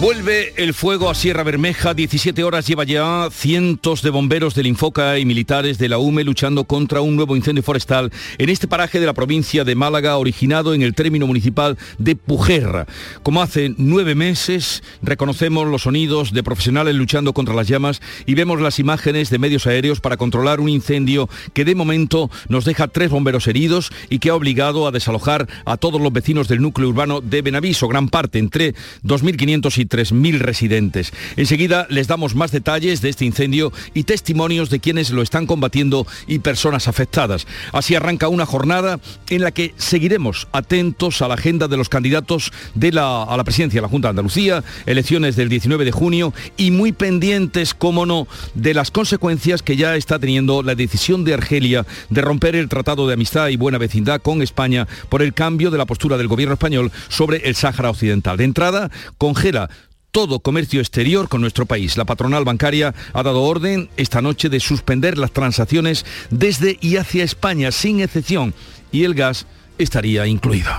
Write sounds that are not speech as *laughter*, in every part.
Vuelve el fuego a Sierra Bermeja, 17 horas lleva ya cientos de bomberos del Infoca y militares de la UME luchando contra un nuevo incendio forestal en este paraje de la provincia de Málaga, originado en el término municipal de Pujerra. Como hace nueve meses, reconocemos los sonidos de profesionales luchando contra las llamas y vemos las imágenes de medios aéreos para controlar un incendio que de momento nos deja tres bomberos heridos y que ha obligado a desalojar a todos los vecinos del núcleo urbano de Benaviso, gran parte, entre 2.500 y 3.000 residentes. Enseguida les damos más detalles de este incendio y testimonios de quienes lo están combatiendo y personas afectadas. Así arranca una jornada en la que seguiremos atentos a la agenda de los candidatos de la, a la presidencia de la Junta de Andalucía, elecciones del 19 de junio y muy pendientes, como no, de las consecuencias que ya está teniendo la decisión de Argelia de romper el Tratado de Amistad y Buena Vecindad con España por el cambio de la postura del gobierno español sobre el Sáhara Occidental. De entrada, congela todo comercio exterior con nuestro país. La patronal bancaria ha dado orden esta noche de suspender las transacciones desde y hacia España sin excepción y el gas estaría incluido.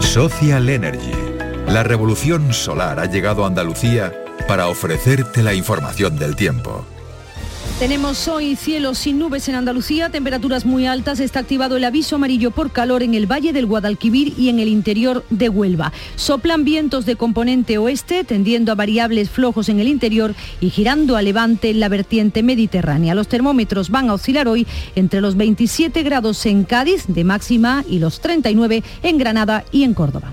Social Energy. La revolución solar ha llegado a Andalucía para ofrecerte la información del tiempo. Tenemos hoy cielos sin nubes en Andalucía, temperaturas muy altas. Está activado el aviso amarillo por calor en el Valle del Guadalquivir y en el interior de Huelva. Soplan vientos de componente oeste, tendiendo a variables flojos en el interior y girando a levante en la vertiente mediterránea. Los termómetros van a oscilar hoy entre los 27 grados en Cádiz de máxima y los 39 en Granada y en Córdoba.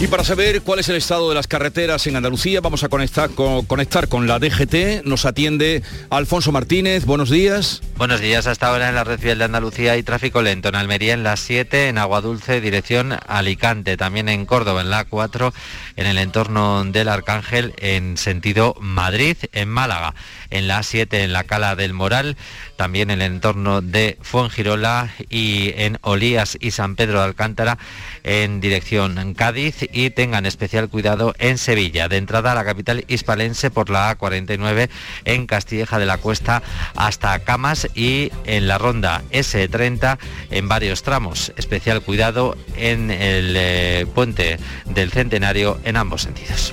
Y para saber cuál es el estado de las carreteras en Andalucía, vamos a conectar con, la DGT. Nos atiende Alfonso Martínez. Buenos días. Buenos días. Hasta ahora en la red vial de Andalucía hay tráfico lento. En Almería en la 7, en Aguadulce, dirección Alicante. También en Córdoba en la 4, en el entorno del Arcángel, en sentido Madrid, en Málaga. En la 7, en la Cala del Moral. También en el entorno de Fuengirola y en Olías y San Pedro de Alcántara en dirección Cádiz y tengan especial cuidado en Sevilla, de entrada a la capital hispalense por la A49 en Castilleja de la Cuesta hasta Camas y en la ronda S30 en varios tramos. Especial cuidado en el eh, puente del Centenario en ambos sentidos.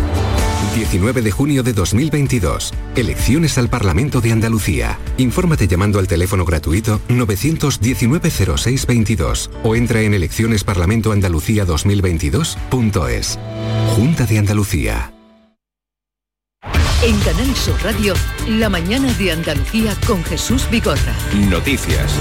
19 de junio de 2022. Elecciones al Parlamento de Andalucía. Infórmate llamando al teléfono gratuito 919-0622 o entra en eleccionesparlamentoandalucía2022.es. Junta de Andalucía. En Canal Sur Radio, la mañana de Andalucía con Jesús Bigorra. Noticias.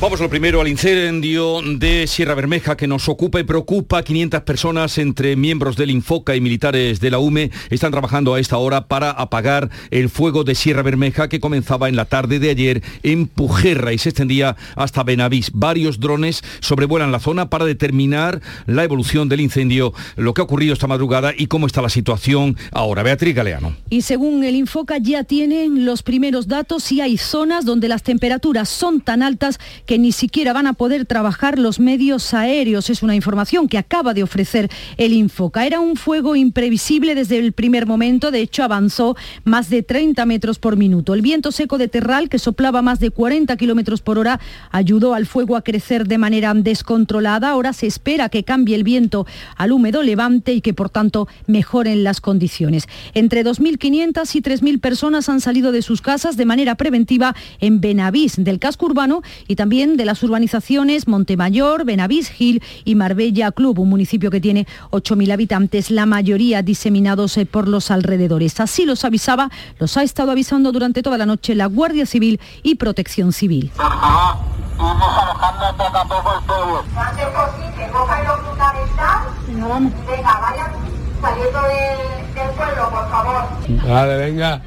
Vamos lo primero al incendio de Sierra Bermeja que nos ocupa y preocupa. 500 personas entre miembros del Infoca y militares de la UME están trabajando a esta hora para apagar el fuego de Sierra Bermeja que comenzaba en la tarde de ayer en Pujerra y se extendía hasta Benavís. Varios drones sobrevuelan la zona para determinar la evolución del incendio, lo que ha ocurrido esta madrugada y cómo está la situación ahora. Beatriz Galeano. Y según el Infoca ya tienen los primeros datos y hay zonas donde las temperaturas son tan altas que ni siquiera van a poder trabajar los medios aéreos. Es una información que acaba de ofrecer el Infoca. Era un fuego imprevisible desde el primer momento, de hecho avanzó más de 30 metros por minuto. El viento seco de Terral, que soplaba más de 40 kilómetros por hora, ayudó al fuego a crecer de manera descontrolada. Ahora se espera que cambie el viento al húmedo levante y que por tanto mejoren las condiciones. Entre 2.500 y 3.000 personas han salido de sus casas de manera preventiva en Benavís, del casco urbano y también de las urbanizaciones Montemayor, Benavís, Gil y Marbella Club, un municipio que tiene 8.000 habitantes, la mayoría diseminados eh, por los alrededores. Así los avisaba, los ha estado avisando durante toda la noche la Guardia Civil y Protección Civil. Vale, venga.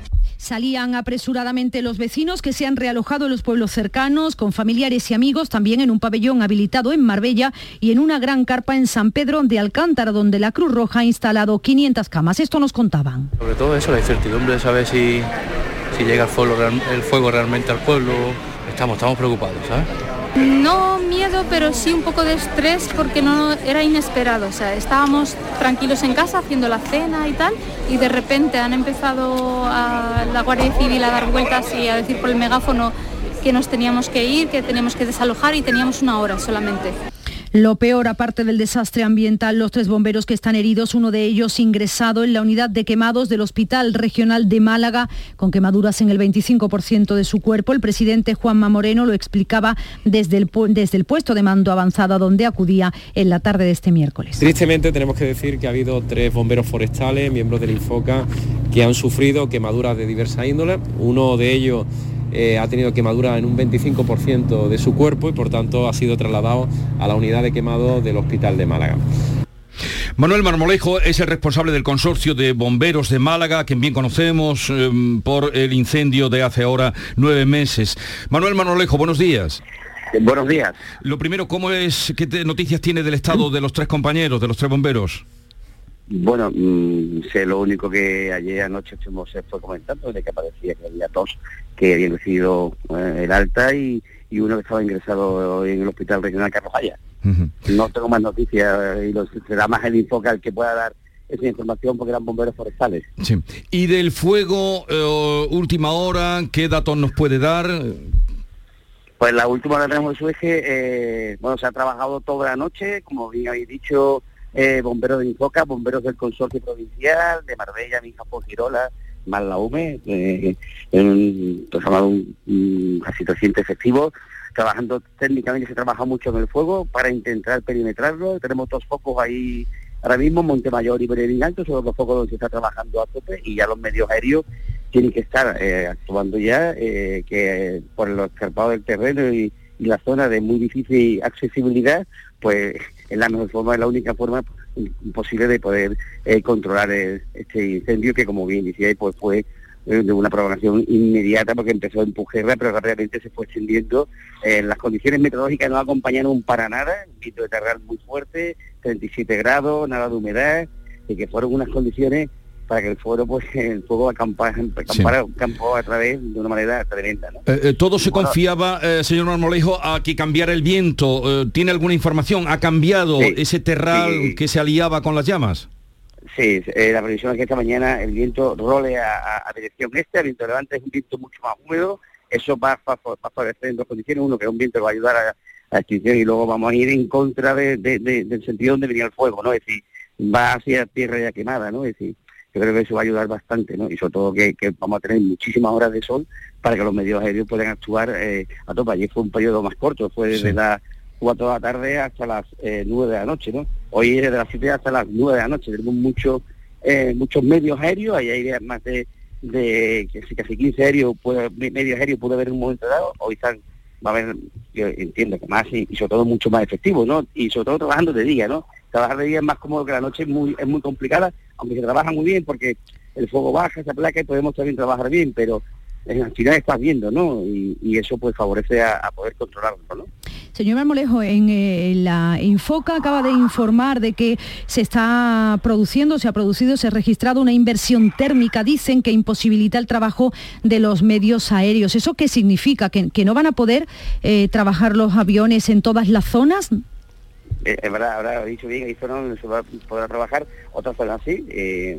Salían apresuradamente los vecinos que se han realojado en los pueblos cercanos, con familiares y amigos, también en un pabellón habilitado en Marbella y en una gran carpa en San Pedro de Alcántara, donde la Cruz Roja ha instalado 500 camas. Esto nos contaban. Sobre todo eso, la incertidumbre de saber si, llega el fuego, el fuego realmente al pueblo. Estamos, estamos preocupados, ¿sabes? No miedo, pero sí un poco de estrés porque no era inesperado. O sea, estábamos tranquilos en casa haciendo la cena y tal, y de repente han empezado a la Guardia Civil a dar vueltas y a decir por el megáfono que nos teníamos que ir, que teníamos que desalojar y teníamos una hora solamente. Lo peor, aparte del desastre ambiental, los tres bomberos que están heridos, uno de ellos ingresado en la unidad de quemados del Hospital Regional de Málaga, con quemaduras en el 25% de su cuerpo. El presidente Juanma Moreno lo explicaba desde el, puesto de mando avanzado a donde acudía en la tarde de este miércoles. Tristemente tenemos que decir que ha habido tres bomberos forestales, miembros del Infoca, que han sufrido quemaduras de diversa índole. Uno de ellos eh, ha tenido quemadura en un 25% de su cuerpo y por tanto ha sido trasladado a la unidad de quemado del Hospital de Málaga. Manuel Marmolejo es el responsable del consorcio de bomberos de Málaga, quien bien conocemos em, por el incendio de hace ahora nueve meses. Manuel Marmolejo, buenos días. Buenos días. Lo primero, ¿cómo es, qué noticias tiene del estado de los tres compañeros, de los tres bomberos? Bueno, mm, sé lo único que ayer anoche se fue comentando, de que parecía que había dos que habían recibido eh, el alta y, uno que estaba ingresado en el Hospital Regional Carlos Haya. No tengo más noticias y será más el enfoque que pueda dar esa información porque eran bomberos forestales. Sí. ¿Y del fuego, eh, última hora, qué datos nos puede dar? Pues la última hora tenemos su eje, eh, bueno, se ha trabajado toda la noche, como bien habéis dicho, eh, bomberos de Infoca, bomberos del consorcio provincial, de Marbella, Minjapó, Girola, más la UME, eh, en un, un, casi 300 efectivos, trabajando técnicamente, se trabaja mucho en el fuego para intentar perimetrarlo, tenemos dos focos ahí ahora mismo, Montemayor y Alto, son los dos focos donde se está trabajando a tope y ya los medios aéreos tienen que estar eh, actuando ya, eh, que por los escarpados del terreno y la zona de muy difícil accesibilidad, pues es la mejor forma, es la única forma posible de poder eh, controlar este incendio que como bien decía pues fue eh, de una programación inmediata porque empezó en Pujerra pero rápidamente se fue extendiendo. Eh, las condiciones meteorológicas no acompañaron para nada, viento de terral muy fuerte, 37 grados, nada de humedad, y que fueron unas condiciones para que el fuego pues *laughs* el fuego acampara, campo a través de una manera tremenda. Eh, eh, todo se confiaba, eh, señor Marmolejo, a que cambiara el viento. ¿Tiene alguna información? ¿Ha cambiado ese terral que se aliaba con las llamas? Sí, la previsión es que esta mañana el viento role a, dirección este, el viento levante es un viento mucho más húmedo, eso va, a favorecer en dos condiciones, uno que es un viento que va a ayudar a, la extinción y luego vamos a ir en contra del sentido donde venía el fuego, ¿no? Es decir, va hacia tierra ya quemada, ¿no? Es decir, yo creo que eso va a ayudar bastante, ¿no? Y sobre todo que, vamos a tener muchísimas horas de sol para que los medios aéreos puedan actuar eh, a tope. Ayer fue un periodo más corto, fue desde las 4 de la tarde hasta las eh, 9 de la noche, ¿no? Hoy es desde las 7 hasta las 9 de la noche. Tenemos muchos eh, muchos medios aéreos, ahí hay más de, de casi 15 aéreos, puede, medios aéreos puede haber en un momento dado, hoy están va a haber, yo entiendo que más y, sobre todo mucho más efectivo, ¿no? Y sobre todo trabajando de día, ¿no? Trabajar de día es más cómodo que la noche, es muy, es muy complicada, aunque se trabaja muy bien porque el fuego baja, esa placa y podemos también trabajar bien, pero al final estás viendo, ¿no? Y, eso pues favorece a, poder controlarlo, ¿no? Señor Marmolejo, en eh, la Infoca acaba de informar de que se está produciendo, se ha producido, se ha registrado una inversión térmica, dicen que imposibilita el trabajo de los medios aéreos. ¿Eso qué significa? ¿Que, no van a poder eh, trabajar los aviones en todas las zonas? Eh, es verdad, habrá dicho bien, zonas donde se va a poder trabajar, otras zonas sí,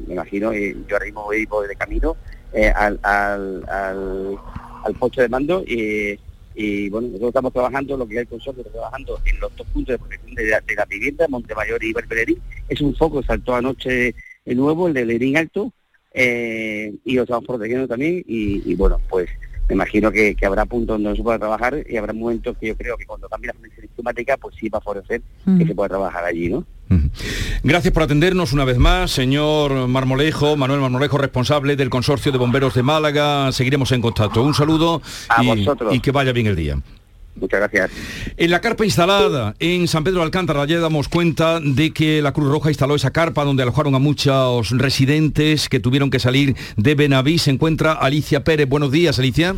me imagino, yo ahora mismo voy de camino eh, al, al, al, al, puesto de mando y, bueno, nosotros estamos trabajando, lo que el consorcio está trabajando en los dos puntos de protección de, la vivienda, Montemayor y Berbererín. Es un foco, saltó anoche el nuevo, el de Lerín Alto, eh, y lo estamos protegiendo también y, bueno, pues me imagino que, habrá puntos donde no se pueda trabajar y habrá momentos que yo creo que cuando cambie la condición climática, pues sí va a favorecer que se pueda trabajar allí, ¿no? Gracias por atendernos una vez más, señor Marmolejo, Manuel Marmolejo, responsable del Consorcio de Bomberos de Málaga. Seguiremos en contacto. Un saludo y, que vaya bien el día. Muchas gracias. En la carpa instalada en San Pedro de Alcántara ya damos cuenta de que la Cruz Roja instaló esa carpa donde alojaron a muchos residentes que tuvieron que salir de Benaví. Se encuentra Alicia Pérez. Buenos días, Alicia.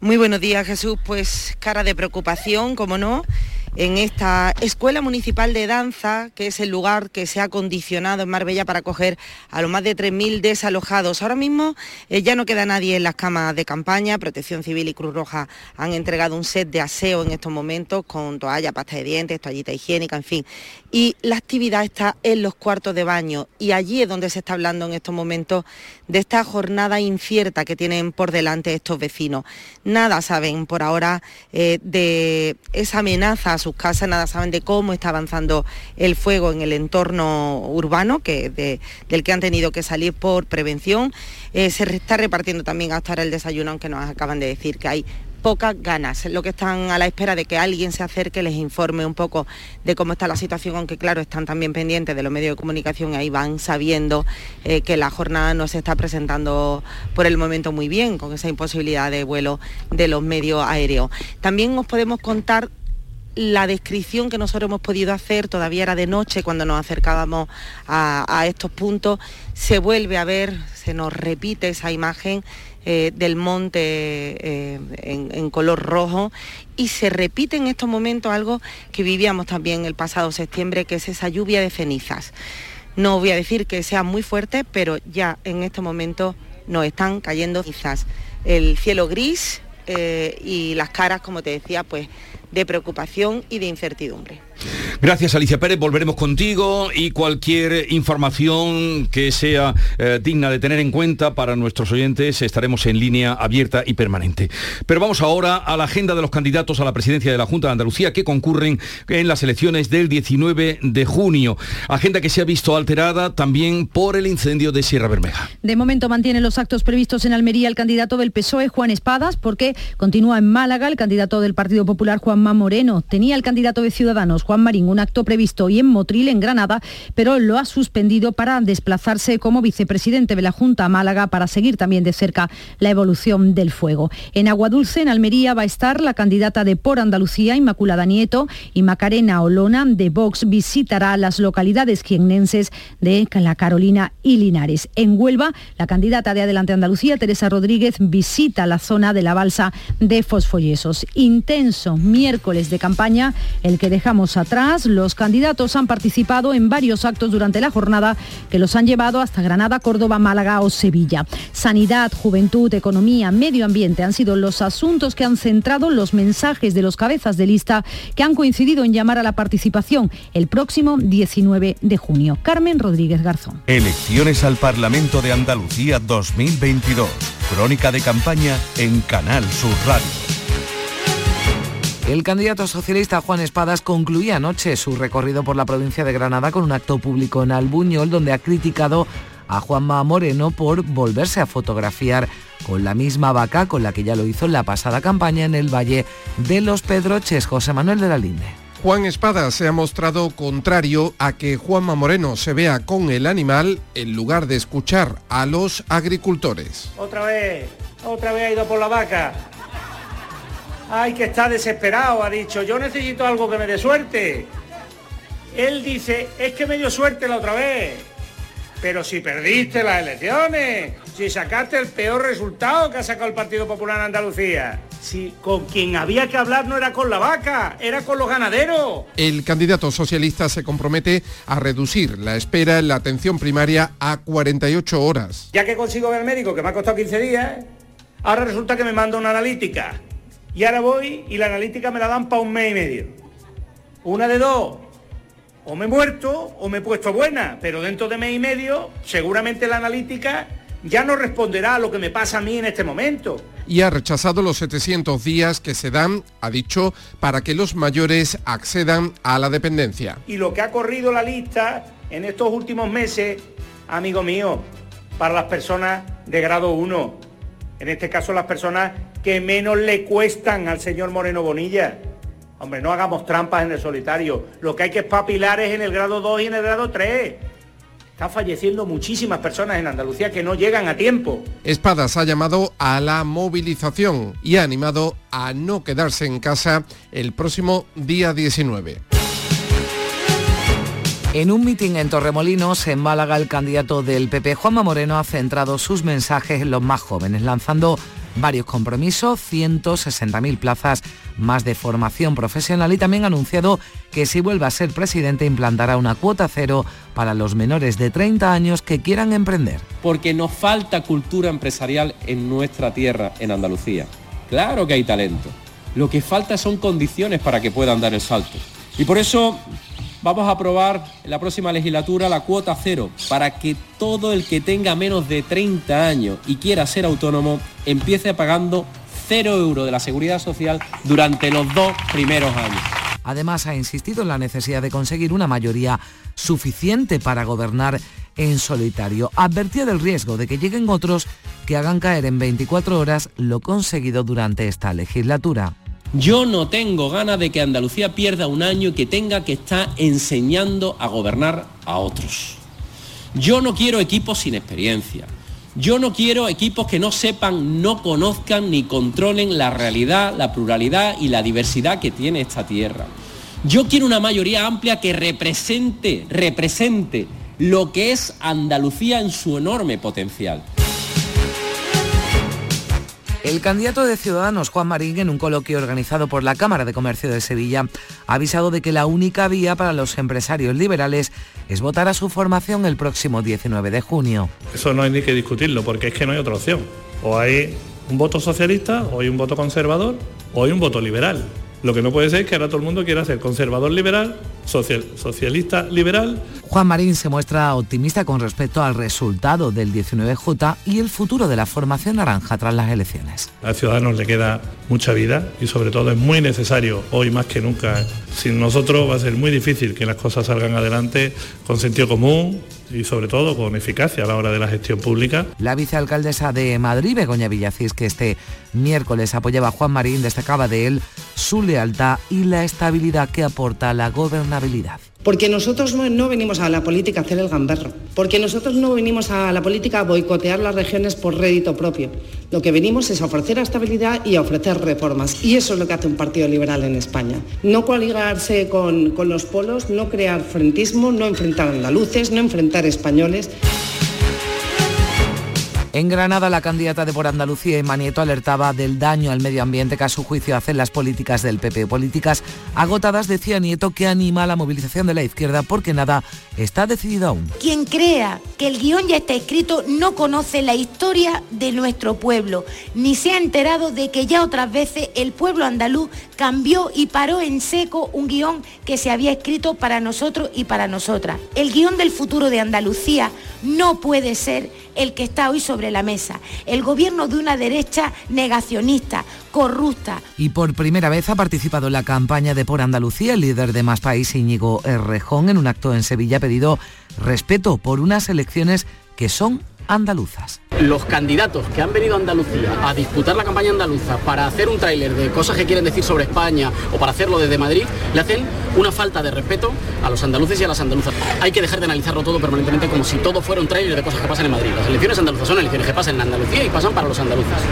Muy buenos días, Jesús. Pues cara de preocupación, como no en esta Escuela Municipal de Danza, que es el lugar que se ha condicionado en Marbella para acoger a los más de 3.000 desalojados. Ahora mismo eh, ya no queda nadie en las camas de campaña. Protección Civil y Cruz Roja han entregado un set de aseo en estos momentos con toalla, pasta de dientes, toallita higiénica, en fin. Y la actividad está en los cuartos de baño y allí es donde se está hablando en estos momentos de esta jornada incierta que tienen por delante estos vecinos. Nada saben por ahora eh, de esa amenaza sus casas, nada saben de cómo está avanzando el fuego en el entorno urbano que, del que han tenido que salir por prevención. Eh, se está repartiendo también hasta ahora el desayuno, aunque nos acaban de decir que hay pocas ganas, lo que están a la espera de que alguien se acerque, les informe un poco de cómo está la situación, aunque claro, están también pendientes de los medios de comunicación ahí van sabiendo eh, que la jornada no se está presentando por el momento muy bien, con esa imposibilidad de vuelo de los medios aéreos. También os podemos contar la descripción que nosotros hemos podido hacer, todavía era de noche cuando nos acercábamos a, estos puntos, se vuelve a ver, se nos repite esa imagen eh, del monte eh, en, color rojo y se repite en estos momentos algo que vivíamos también el pasado septiembre, que es esa lluvia de cenizas. No voy a decir que sea muy fuerte, pero ya en este momento nos están cayendo quizás el cielo gris eh, y las caras, como te decía, pues de preocupación y de incertidumbre. Gracias Alicia Pérez, volveremos contigo y cualquier información que sea eh, digna de tener en cuenta para nuestros oyentes estaremos en línea abierta y permanente. Pero vamos ahora a la agenda de los candidatos a la presidencia de la Junta de Andalucía que concurren en las elecciones del 19 de junio. Agenda que se ha visto alterada también por el incendio de Sierra Bermeja. De momento mantiene los actos previstos en Almería el candidato del PSOE, Juan Espadas, porque continúa en Málaga el candidato del Partido Popular, Juanma Moreno. Tenía el candidato de Ciudadanos, Juan Marín, un acto previsto hoy en Motril, en Granada, pero lo ha suspendido para desplazarse como vicepresidente de la Junta a Málaga para seguir también de cerca la evolución del fuego. En Aguadulce, en Almería, va a estar la candidata de Por Andalucía, Inmaculada Nieto, y Macarena Olona de Vox visitará las localidades jiennenses de La Carolina y Linares. En Huelva, la candidata de Adelante Andalucía, Teresa Rodríguez, visita la zona de la balsa de Fosfollesos. Intenso miércoles de campaña, el que dejamos atrás. Los candidatos han participado en varios actos durante la jornada que los han llevado hasta Granada, Córdoba, Málaga o Sevilla. Sanidad, juventud, economía, medio ambiente han sido los asuntos que han centrado los mensajes de los cabezas de lista que han coincidido en llamar a la participación el próximo 19 de junio. Carmen Rodríguez Garzón. Elecciones al Parlamento de Andalucía 2022. Crónica de campaña en Canal Sur Radio. El candidato socialista Juan Espadas concluía anoche su recorrido por la provincia de Granada con un acto público en Albuñol donde ha criticado a Juanma Moreno por volverse a fotografiar con la misma vaca con la que ya lo hizo en la pasada campaña en el Valle de los Pedroches. José Manuel de la Linde. Juan Espadas se ha mostrado contrario a que Juanma Moreno se vea con el animal en lugar de escuchar a los agricultores. Otra vez, otra vez ha ido por la vaca Ay, que está desesperado, ha dicho, yo necesito algo que me dé suerte. Él dice, es que me dio suerte la otra vez. Pero si perdiste las elecciones, si sacaste el peor resultado que ha sacado el Partido Popular en Andalucía, si con quien había que hablar no era con la vaca, era con los ganaderos. El candidato socialista se compromete a reducir la espera en la atención primaria a 48 horas. Ya que consigo ver al médico, que me ha costado 15 días, ahora resulta que me manda una analítica. Y ahora voy y la analítica me la dan para un mes y medio. Una de dos. O me he muerto o me he puesto buena, pero dentro de mes y medio seguramente la analítica ya no responderá a lo que me pasa a mí en este momento. Y ha rechazado los 700 días que se dan, ha dicho, para que los mayores accedan a la dependencia. Y lo que ha corrido la lista en estos últimos meses, amigo mío, para las personas de grado 1, en este caso las personas que menos le cuestan al señor Moreno Bonilla. Hombre, no hagamos trampas en el solitario. Lo que hay que es papilares en el grado 2 y en el grado 3. Están falleciendo muchísimas personas en Andalucía que no llegan a tiempo. Espadas ha llamado a la movilización y ha animado a no quedarse en casa el próximo día 19. En un mitin en Torremolinos, en Málaga, el candidato del PP, Juanma Moreno, ha centrado sus mensajes en los más jóvenes, lanzando varios compromisos, 160.000 plazas más de formación profesional y también ha anunciado que si vuelve a ser presidente implantará una cuota cero para los menores de 30 años que quieran emprender. Porque nos falta cultura empresarial en nuestra tierra, en Andalucía. Claro que hay talento. Lo que falta son condiciones para que puedan dar el salto. Y por eso vamos a aprobar en la próxima legislatura la cuota cero para que todo el que tenga menos de 30 años y quiera ser autónomo empiece pagando cero euros de la seguridad social durante los dos primeros años. Además, ha insistido en la necesidad de conseguir una mayoría suficiente para gobernar en solitario. Advertía del riesgo de que lleguen otros que hagan caer en 24 horas lo conseguido durante esta legislatura. Yo no tengo ganas de que Andalucía pierda un año y que tenga que estar enseñando a gobernar a otros. Yo no quiero equipos sin experiencia. Yo no quiero equipos que no sepan, no conozcan ni controlen la realidad, la pluralidad y la diversidad que tiene esta tierra. Yo quiero una mayoría amplia que represente, represente lo que es Andalucía en su enorme potencial. El candidato de Ciudadanos, Juan Marín, en un coloquio organizado por la Cámara de Comercio de Sevilla, ha avisado de que la única vía para los empresarios liberales es votar a su formación el próximo 19 de junio. Eso no hay ni que discutirlo, porque es que no hay otra opción. O hay un voto socialista, o hay un voto conservador, o hay un voto liberal. Lo que no puede ser es que ahora todo el mundo quiera ser conservador liberal, social, socialista liberal. Juan Marín se muestra optimista con respecto al resultado del 19J y el futuro de la formación naranja tras las elecciones. A Ciudadanos le queda mucha vida y sobre todo es muy necesario hoy más que nunca. Sin nosotros va a ser muy difícil que las cosas salgan adelante con sentido común, y sobre todo con eficacia a la hora de la gestión pública. La vicealcaldesa de Madrid, Begoña Villacís, que este miércoles apoyaba a Juan Marín, destacaba de él su lealtad y la estabilidad que aporta la gobernabilidad. Porque nosotros no venimos a la política a hacer el gamberro, porque nosotros no venimos a la política a boicotear las regiones por rédito propio. Lo que venimos es a ofrecer estabilidad y a ofrecer reformas. Y eso es lo que hace un partido liberal en España. No coaligarse con, con los polos, no crear frentismo, no enfrentar andaluces, no enfrentar españoles. En Granada, la candidata de Por Andalucía, Emma Nieto, alertaba del daño al medio ambiente que a su juicio hacen las políticas del PP. Políticas agotadas, decía Nieto, que anima la movilización de la izquierda porque nada está decidido aún. Quien crea que el guion ya está escrito no conoce la historia de nuestro pueblo, ni se ha enterado de que ya otras veces el pueblo andaluz cambió y paró en seco un guion que se había escrito para nosotros y para nosotras. El guion del futuro de Andalucía no puede ser el que está hoy sobre la mesa, el gobierno de una derecha negacionista, corrupta. Y por primera vez ha participado en la campaña de Por Andalucía el líder de Más País, Íñigo Errejón, en un acto en Sevilla ha pedido respeto por unas elecciones que son andaluzas. Los candidatos que han venido a Andalucía a disputar la campaña andaluza para hacer un tráiler de cosas que quieren decir sobre España o para hacerlo desde Madrid, le hacen una falta de respeto a los andaluces y a las andaluzas. Hay que dejar de analizarlo todo permanentemente como si todo fuera un tráiler de cosas que pasan en Madrid. Las elecciones andaluzas son elecciones que pasan en Andalucía y pasan para los andaluces.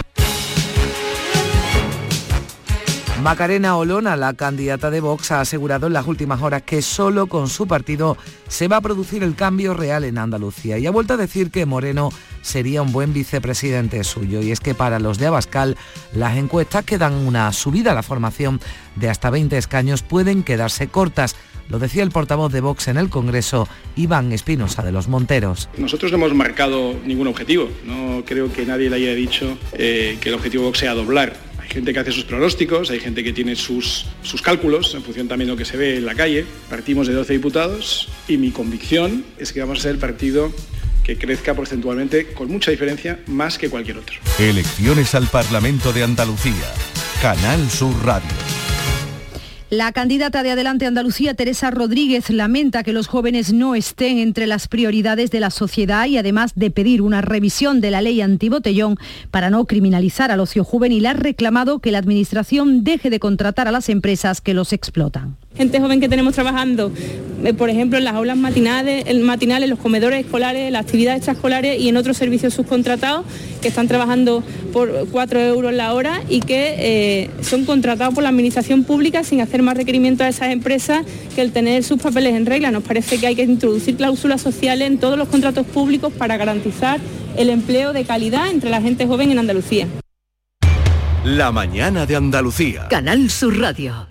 Macarena Olona, la candidata de Vox, ha asegurado en las últimas horas que solo con su partido se va a producir el cambio real en Andalucía y ha vuelto a decir que Moreno sería un buen vicepresidente suyo. Y es que para los de Abascal las encuestas que dan una subida a la formación de hasta 20 escaños pueden quedarse cortas. Lo decía el portavoz de Vox en el Congreso, Iván Espinosa de los Monteros. Nosotros no hemos marcado ningún objetivo. No creo que nadie le haya dicho eh, que el objetivo de Vox sea doblar gente que hace sus pronósticos, hay gente que tiene sus, sus cálculos en función también de lo que se ve en la calle. Partimos de 12 diputados y mi convicción es que vamos a ser el partido que crezca porcentualmente con mucha diferencia más que cualquier otro. Elecciones al Parlamento de Andalucía. Canal Sur Radio. La candidata de Adelante Andalucía, Teresa Rodríguez, lamenta que los jóvenes no estén entre las prioridades de la sociedad y además de pedir una revisión de la ley antibotellón para no criminalizar al ocio juvenil, ha reclamado que la Administración deje de contratar a las empresas que los explotan gente joven que tenemos trabajando, eh, por ejemplo, en las aulas matinales, matinales, los comedores escolares, las actividades extraescolares y en otros servicios subcontratados que están trabajando por 4 euros la hora y que eh, son contratados por la administración pública sin hacer más requerimientos a esas empresas que el tener sus papeles en regla. Nos parece que hay que introducir cláusulas sociales en todos los contratos públicos para garantizar el empleo de calidad entre la gente joven en Andalucía. La mañana de Andalucía. Canal Sur Radio.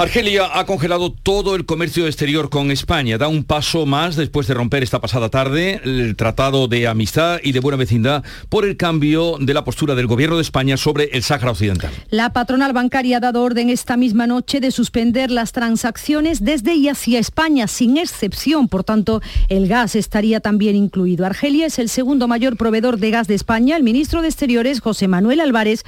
Argelia ha congelado todo el comercio exterior con España. Da un paso más después de romper esta pasada tarde el tratado de amistad y de buena vecindad por el cambio de la postura del gobierno de España sobre el Sáhara Occidental. La patronal bancaria ha dado orden esta misma noche de suspender las transacciones desde y hacia España, sin excepción. Por tanto, el gas estaría también incluido. Argelia es el segundo mayor proveedor de gas de España. El ministro de Exteriores, José Manuel Álvarez,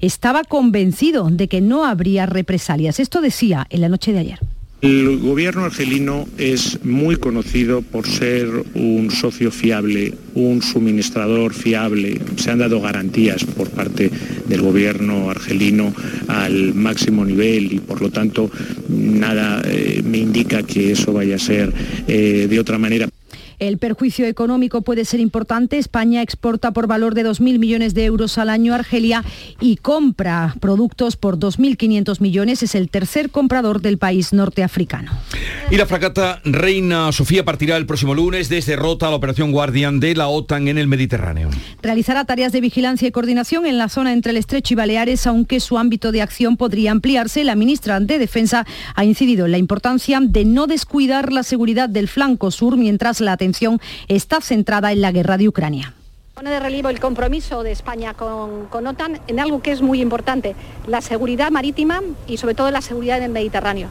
estaba convencido de que no habría represalias. Esto decía en la noche de ayer. El gobierno argelino es muy conocido por ser un socio fiable, un suministrador fiable. Se han dado garantías por parte del gobierno argelino al máximo nivel y por lo tanto nada eh, me indica que eso vaya a ser eh, de otra manera. El perjuicio económico puede ser importante. España exporta por valor de 2.000 millones de euros al año a Argelia y compra productos por 2.500 millones. Es el tercer comprador del país norteafricano. Y la fragata Reina Sofía partirá el próximo lunes desde Rota a la operación Guardian de la OTAN en el Mediterráneo. Realizará tareas de vigilancia y coordinación en la zona entre el Estrecho y Baleares, aunque su ámbito de acción podría ampliarse. La ministra de Defensa ha incidido en la importancia de no descuidar la seguridad del flanco sur mientras la atención está centrada en la guerra de Ucrania. Pone de relieve el compromiso de España con, con, OTAN en algo que es muy importante, la seguridad marítima y sobre todo la seguridad en el Mediterráneo.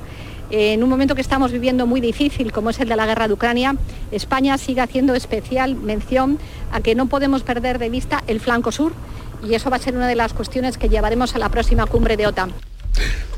En un momento que estamos viviendo muy difícil, como es el de la guerra de Ucrania, España sigue haciendo especial mención a que no podemos perder de vista el flanco sur y eso va a ser una de las cuestiones que llevaremos a la próxima cumbre de OTAN.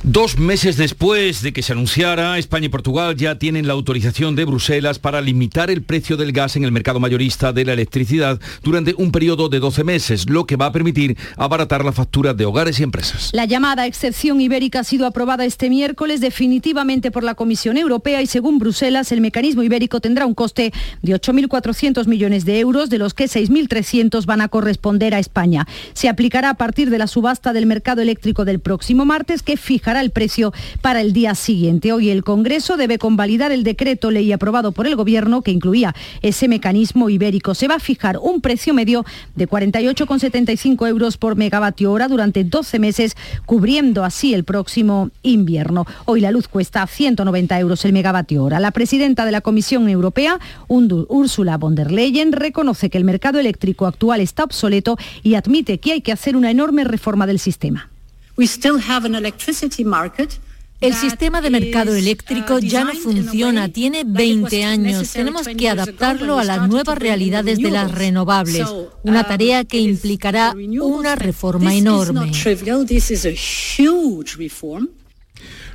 Dos meses después de que se anunciara, España y Portugal ya tienen la autorización de Bruselas para limitar el precio del gas en el mercado mayorista de la electricidad durante un periodo de 12 meses, lo que va a permitir abaratar la factura de hogares y empresas. La llamada excepción ibérica ha sido aprobada este miércoles definitivamente por la Comisión Europea y según Bruselas el mecanismo ibérico tendrá un coste de 8.400 millones de euros, de los que 6.300 van a corresponder a España. Se aplicará a partir de la subasta del mercado eléctrico del próximo martes que fija fijará el precio para el día siguiente. Hoy el Congreso debe convalidar el decreto ley aprobado por el Gobierno que incluía ese mecanismo ibérico. Se va a fijar un precio medio de 48,75 euros por megavatio hora durante 12 meses, cubriendo así el próximo invierno. Hoy la luz cuesta 190 euros el megavatio hora. La presidenta de la Comisión Europea, Ursula von der Leyen, reconoce que el mercado eléctrico actual está obsoleto y admite que hay que hacer una enorme reforma del sistema. El sistema de mercado uh, eléctrico ya no funciona, tiene 20 años. Tenemos que adaptarlo a las nuevas realidades de las renovables, una um, tarea que implicará una reforma enorme.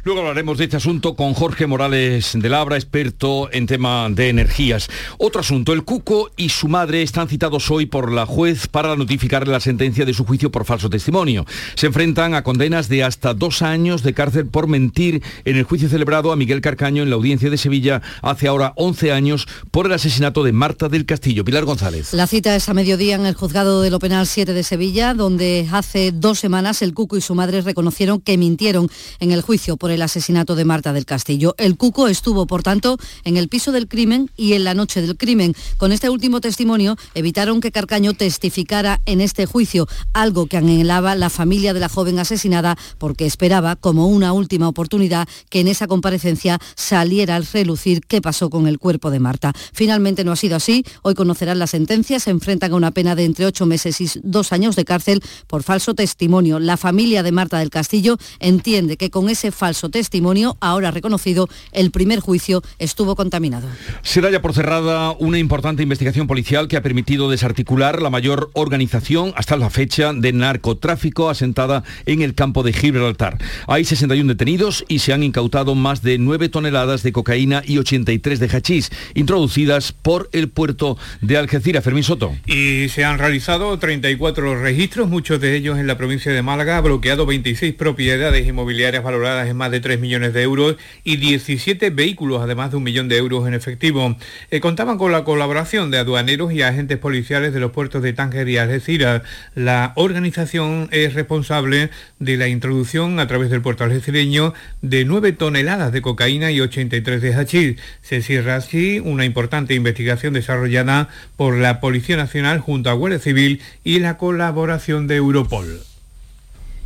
Luego hablaremos de este asunto con Jorge Morales de Labra, experto en tema de energías. Otro asunto, el Cuco y su madre están citados hoy por la juez para notificar la sentencia de su juicio por falso testimonio. Se enfrentan a condenas de hasta dos años de cárcel por mentir en el juicio celebrado a Miguel Carcaño en la audiencia de Sevilla hace ahora 11 años por el asesinato de Marta del Castillo. Pilar González. La cita es a mediodía en el juzgado de lo penal 7 de Sevilla, donde hace dos semanas el Cuco y su madre reconocieron que mintieron en el juicio el asesinato de Marta del Castillo. El Cuco estuvo, por tanto, en el piso del crimen y en la noche del crimen. Con este último testimonio evitaron que Carcaño testificara en este juicio, algo que anhelaba la familia de la joven asesinada porque esperaba, como una última oportunidad, que en esa comparecencia saliera al relucir qué pasó con el cuerpo de Marta. Finalmente no ha sido así. Hoy conocerán la sentencia. Se enfrentan a una pena de entre ocho meses y dos años de cárcel por falso testimonio. La familia de Marta del Castillo entiende que con ese falso testimonio, ahora reconocido, el primer juicio estuvo contaminado. Se da ya por cerrada una importante investigación policial que ha permitido desarticular la mayor organización hasta la fecha de narcotráfico asentada en el campo de Gibraltar. Hay 61 detenidos y se han incautado más de 9 toneladas de cocaína y 83 de hachís, introducidas por el puerto de Algeciras. Fermín Soto. Y se han realizado 34 registros, muchos de ellos en la provincia de Málaga, ha bloqueado 26 propiedades inmobiliarias valoradas en más de 3 millones de euros y 17 vehículos, además de un millón de euros en efectivo. Eh, contaban con la colaboración de aduaneros y agentes policiales de los puertos de Tánger y Algeciras. La organización es responsable de la introducción a través del puerto algecireño de 9 toneladas de cocaína y 83 de hachís. Se cierra así una importante investigación desarrollada por la Policía Nacional junto a Guardia Civil y la colaboración de Europol.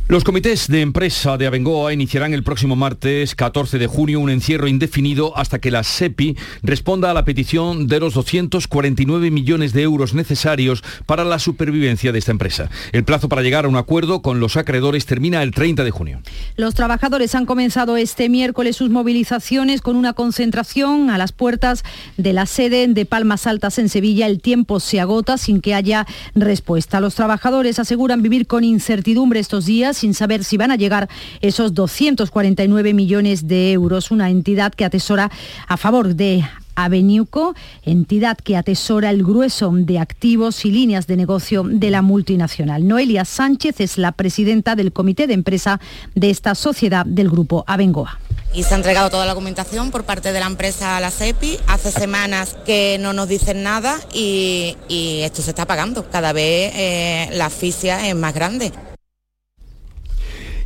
Los comités de empresa de Abengoa iniciarán el próximo martes 14 de junio un encierro indefinido hasta que la SEPI responda a la petición de los 249 millones de euros necesarios para la supervivencia de esta empresa. El plazo para llegar a un acuerdo con los acreedores termina el 30 de junio. Los trabajadores han comenzado este miércoles sus movilizaciones con una concentración a las puertas de la sede de Palmas Altas en Sevilla. El tiempo se agota sin que haya respuesta. Los trabajadores aseguran vivir con incertidumbre estos días sin saber si van a llegar esos 249 millones de euros, una entidad que atesora a favor de Aveniuco, entidad que atesora el grueso de activos y líneas de negocio de la multinacional. Noelia Sánchez es la presidenta del comité de empresa de esta sociedad del grupo Abengoa. Y se ha entregado toda la documentación por parte de la empresa a la CEPI. Hace semanas que no nos dicen nada y, esto se está pagando. Cada vez eh, la asfixia es más grande.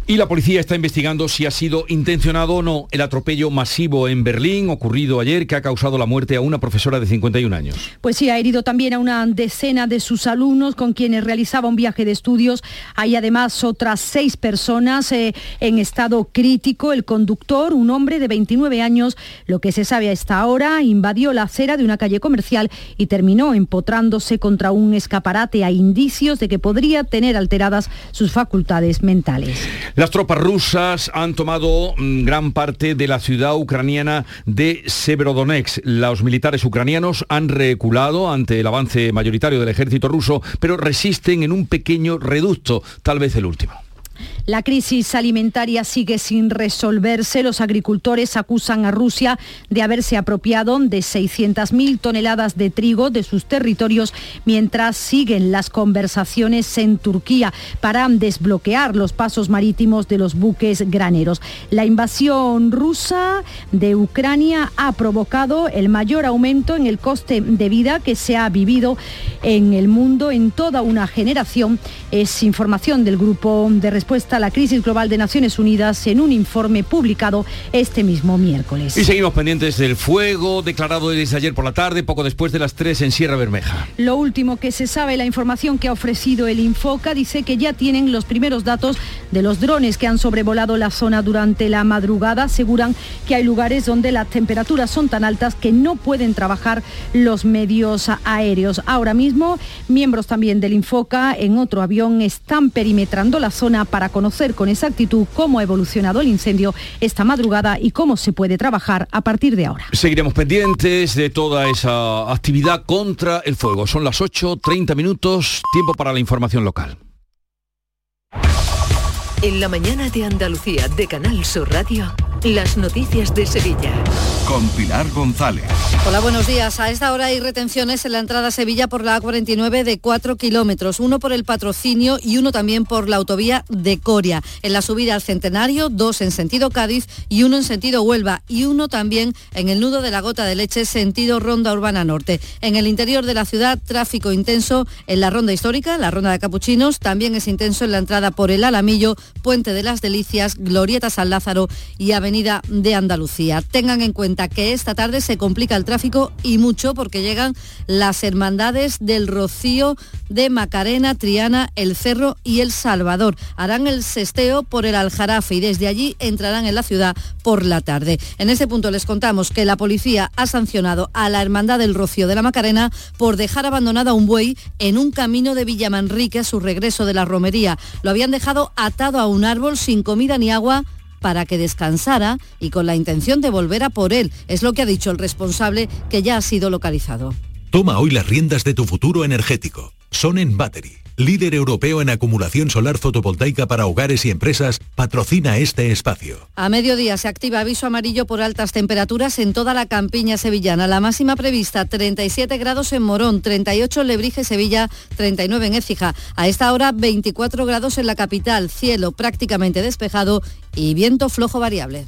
Y la policía está investigando si ha sido intencionado o no el atropello masivo en Berlín ocurrido ayer que ha causado la muerte a una profesora de 51 años. Pues sí, ha herido también a una decena de sus alumnos con quienes realizaba un viaje de estudios. Hay además otras seis personas eh, en estado crítico. El conductor, un hombre de 29 años, lo que se sabe a esta hora, invadió la acera de una calle comercial y terminó empotrándose contra un escaparate a indicios de que podría tener alteradas sus facultades mentales. Las tropas rusas han tomado mm, gran parte de la ciudad ucraniana de Severodonetsk. Los militares ucranianos han reculado ante el avance mayoritario del ejército ruso, pero resisten en un pequeño reducto, tal vez el último. La crisis alimentaria sigue sin resolverse. Los agricultores acusan a Rusia de haberse apropiado de 600.000 toneladas de trigo de sus territorios mientras siguen las conversaciones en Turquía para desbloquear los pasos marítimos de los buques graneros. La invasión rusa de Ucrania ha provocado el mayor aumento en el coste de vida que se ha vivido en el mundo en toda una generación. Es información del grupo de respuesta a la crisis global de Naciones Unidas en un informe publicado este mismo miércoles. Y seguimos pendientes del fuego declarado desde ayer por la tarde, poco después de las 3 en Sierra Bermeja. Lo último que se sabe, la información que ha ofrecido el Infoca dice que ya tienen los primeros datos de los drones que han sobrevolado la zona durante la madrugada. Aseguran que hay lugares donde las temperaturas son tan altas que no pueden trabajar los medios aéreos. Ahora mismo, miembros también del Infoca en otro avión están perimetrando la zona para conocer con exactitud cómo ha evolucionado el incendio esta madrugada y cómo se puede trabajar a partir de ahora. Seguiremos pendientes de toda esa actividad contra el fuego. Son las 8.30 minutos, tiempo para la información local. En la mañana de Andalucía de Canal Sur Radio. Las noticias de Sevilla. Con Pilar González. Hola, buenos días. A esta hora hay retenciones en la entrada a Sevilla por la A49 de 4 kilómetros, uno por el patrocinio y uno también por la autovía de Coria. En la subida al Centenario, dos en sentido Cádiz y uno en sentido Huelva y uno también en el nudo de la Gota de Leche, sentido Ronda Urbana Norte. En el interior de la ciudad, tráfico intenso en la Ronda Histórica, la Ronda de Capuchinos, también es intenso en la entrada por el Alamillo, Puente de las Delicias, Glorieta San Lázaro y Avenida de Andalucía. Tengan en cuenta que esta tarde se complica el tráfico y mucho porque llegan las hermandades del Rocío de Macarena, Triana, El Cerro y El Salvador. Harán el sesteo por el Aljarafe y desde allí entrarán en la ciudad por la tarde. En ese punto les contamos que la policía ha sancionado a la Hermandad del Rocío de la Macarena por dejar abandonada un buey en un camino de Villamanrique a su regreso de la romería. Lo habían dejado atado a un árbol sin comida ni agua para que descansara y con la intención de volver a por él. Es lo que ha dicho el responsable que ya ha sido localizado. Toma hoy las riendas de tu futuro energético. Son en Battery líder europeo en acumulación solar fotovoltaica para hogares y empresas, patrocina este espacio. A mediodía se activa aviso amarillo por altas temperaturas en toda la campiña sevillana. La máxima prevista 37 grados en Morón, 38 en Lebrige, Sevilla, 39 en Écija. A esta hora 24 grados en la capital, cielo prácticamente despejado y viento flojo variable.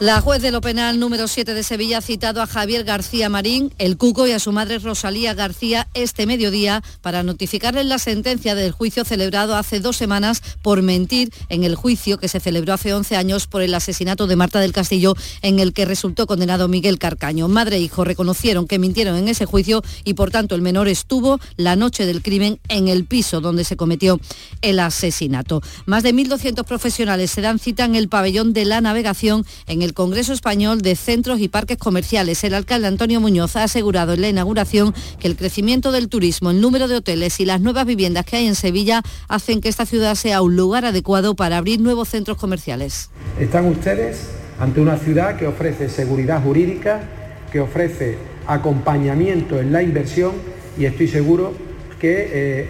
La juez de lo penal número 7 de Sevilla ha citado a Javier García Marín, el Cuco y a su madre Rosalía García este mediodía para notificarles la sentencia del juicio celebrado hace dos semanas por mentir en el juicio que se celebró hace 11 años por el asesinato de Marta del Castillo en el que resultó condenado Miguel Carcaño. Madre e hijo reconocieron que mintieron en ese juicio y por tanto el menor estuvo la noche del crimen en el piso donde se cometió el asesinato. Más de 1.200 profesionales se dan cita en el pabellón de la navegación en el el Congreso Español de Centros y Parques Comerciales. El alcalde Antonio Muñoz ha asegurado en la inauguración que el crecimiento del turismo, el número de hoteles y las nuevas viviendas que hay en Sevilla hacen que esta ciudad sea un lugar adecuado para abrir nuevos centros comerciales. Están ustedes ante una ciudad que ofrece seguridad jurídica, que ofrece acompañamiento en la inversión y estoy seguro que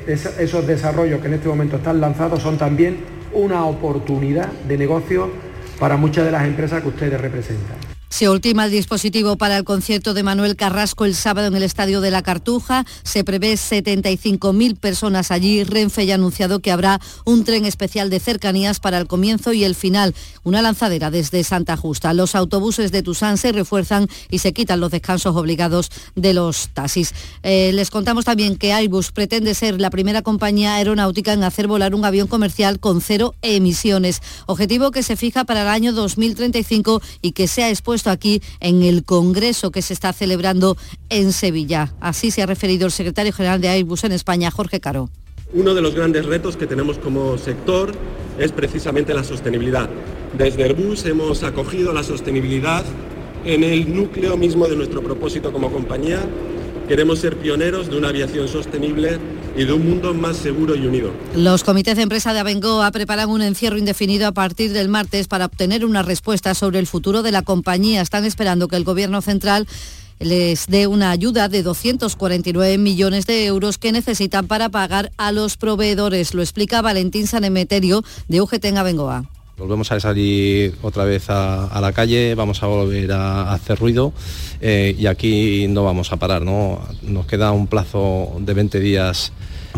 eh, esos desarrollos que en este momento están lanzados son también una oportunidad de negocio para muchas de las empresas que ustedes representan. Se ultima el dispositivo para el concierto de Manuel Carrasco el sábado en el Estadio de la Cartuja. Se prevé 75.000 personas allí. Renfe ya ha anunciado que habrá un tren especial de cercanías para el comienzo y el final. Una lanzadera desde Santa Justa. Los autobuses de Tusán se refuerzan y se quitan los descansos obligados de los taxis. Eh, les contamos también que Airbus pretende ser la primera compañía aeronáutica en hacer volar un avión comercial con cero emisiones. Objetivo que se fija para el año 2035 y que se ha expuesto aquí en el Congreso que se está celebrando en Sevilla. Así se ha referido el secretario general de Airbus en España, Jorge Caro. Uno de los grandes retos que tenemos como sector es precisamente la sostenibilidad. Desde Airbus hemos acogido la sostenibilidad en el núcleo mismo de nuestro propósito como compañía Queremos ser pioneros de una aviación sostenible y de un mundo más seguro y unido. Los comités de empresa de Abengoa preparan un encierro indefinido a partir del martes para obtener una respuesta sobre el futuro de la compañía. Están esperando que el Gobierno central les dé una ayuda de 249 millones de euros que necesitan para pagar a los proveedores. Lo explica Valentín Sanemeterio de UGT en Abengoa. Volvemos a salir otra vez a, la calle, vamos a volver a, hacer ruido eh, y aquí no vamos a parar, ¿no? Nos queda un plazo de 20 días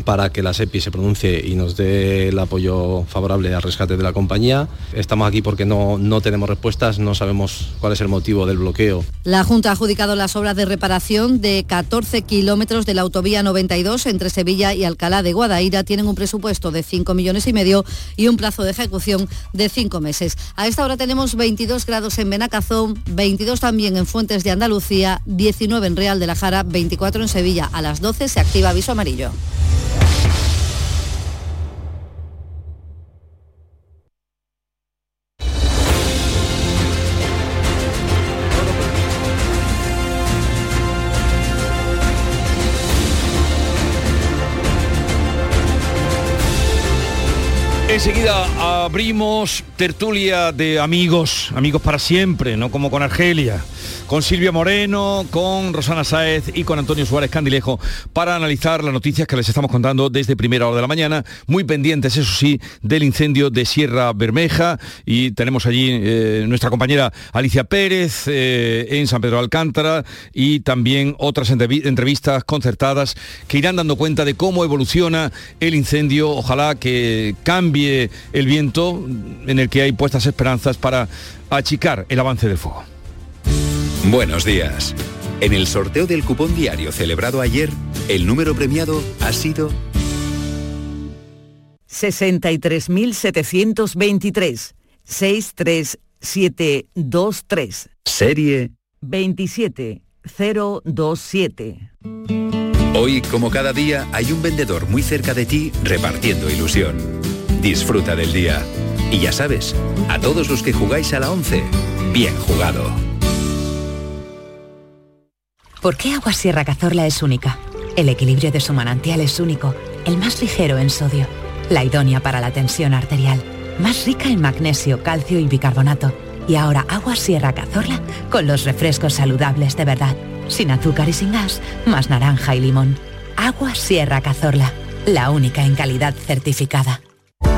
para que la SEPI se pronuncie y nos dé el apoyo favorable al rescate de la compañía. Estamos aquí porque no, no tenemos respuestas, no sabemos cuál es el motivo del bloqueo. La Junta ha adjudicado las obras de reparación de 14 kilómetros de la autovía 92 entre Sevilla y Alcalá de Guadaira. Tienen un presupuesto de 5 millones y medio y un plazo de ejecución de 5 meses. A esta hora tenemos 22 grados en Benacazón, 22 también en Fuentes de Andalucía, 19 en Real de la Jara, 24 en Sevilla. A las 12 se activa aviso amarillo. Enseguida abrimos tertulia de amigos, amigos para siempre, no como con Argelia con Silvia Moreno, con Rosana Sáez y con Antonio Suárez Candilejo para analizar las noticias que les estamos contando desde primera hora de la mañana, muy pendientes, eso sí, del incendio de Sierra Bermeja. Y tenemos allí eh, nuestra compañera Alicia Pérez eh, en San Pedro Alcántara y también otras entrevistas concertadas que irán dando cuenta de cómo evoluciona el incendio, ojalá que cambie el viento en el que hay puestas esperanzas para achicar el avance del fuego. Buenos días. En el sorteo del cupón diario celebrado ayer, el número premiado ha sido 63.723 63723. Serie 27027. Hoy, como cada día, hay un vendedor muy cerca de ti repartiendo ilusión. Disfruta del día. Y ya sabes, a todos los que jugáis a la 11, bien jugado. ¿Por qué Agua Sierra Cazorla es única? El equilibrio de su manantial es único, el más ligero en sodio, la idónea para la tensión arterial, más rica en magnesio, calcio y bicarbonato. Y ahora Agua Sierra Cazorla con los refrescos saludables de verdad, sin azúcar y sin gas, más naranja y limón. Agua Sierra Cazorla, la única en calidad certificada.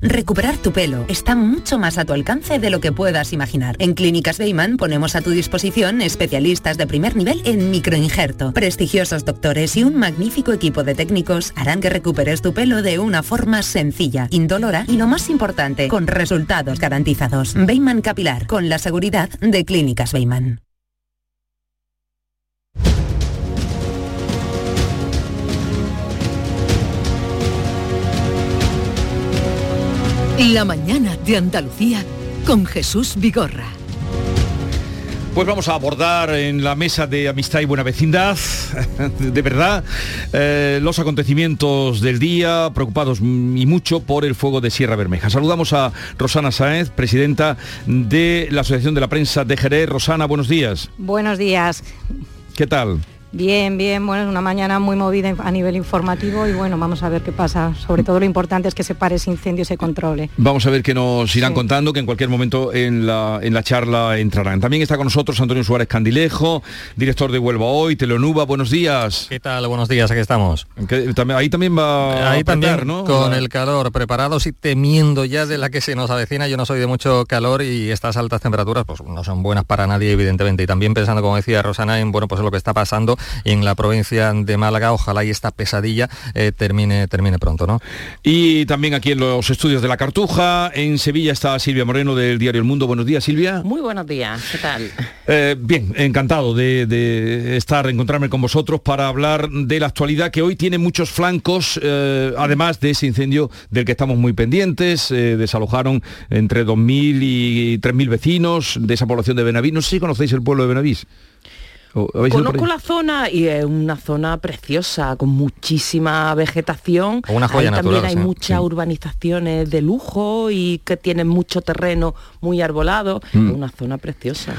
Recuperar tu pelo está mucho más a tu alcance de lo que puedas imaginar. En Clínicas Beyman ponemos a tu disposición especialistas de primer nivel en microinjerto. Prestigiosos doctores y un magnífico equipo de técnicos harán que recuperes tu pelo de una forma sencilla, indolora y lo más importante, con resultados garantizados. Beyman Capilar, con la seguridad de Clínicas Beyman. La mañana de Andalucía con Jesús Vigorra. Pues vamos a abordar en la mesa de amistad y buena vecindad, *laughs* de verdad, eh, los acontecimientos del día, preocupados y mucho por el fuego de Sierra Bermeja. Saludamos a Rosana Sáez, presidenta de la Asociación de la Prensa de Jerez. Rosana, buenos días. Buenos días. ¿Qué tal? Bien, bien, bueno, es una mañana muy movida a nivel informativo y bueno, vamos a ver qué pasa. Sobre todo lo importante es que se pare ese incendio y se controle. Vamos a ver qué nos irán contando, que en cualquier momento en la, en la charla entrarán. También está con nosotros Antonio Suárez Candilejo, director de Huelva Hoy, Telenuba, buenos días. ¿Qué tal? Buenos días, aquí estamos. ahí también va ahí a también, ¿no? Con el calor, preparados y temiendo ya de la que se nos avecina. Yo no soy de mucho calor y estas altas temperaturas pues no son buenas para nadie, evidentemente. Y también pensando, como decía Rosana, en bueno, pues lo que está pasando en la provincia de Málaga. Ojalá y esta pesadilla eh, termine, termine pronto, ¿no? Y también aquí en los estudios de la Cartuja, en Sevilla está Silvia Moreno del diario El Mundo. Buenos días, Silvia. Muy buenos días, ¿qué tal? Eh, bien, encantado de, estar, encontrarme con vosotros para hablar de la actualidad que hoy tiene muchos flancos, eh, además de ese incendio del que estamos muy pendientes. desalojaron entre 2.000 y 3.000 vecinos de esa población de Benavís. No sé si conocéis el pueblo de Benavís. Conozco la zona y es una zona preciosa, con muchísima vegetación. Una joya También hay muchas urbanizaciones de lujo y que tienen mucho terreno muy arbolado. Mm. Es una zona preciosa.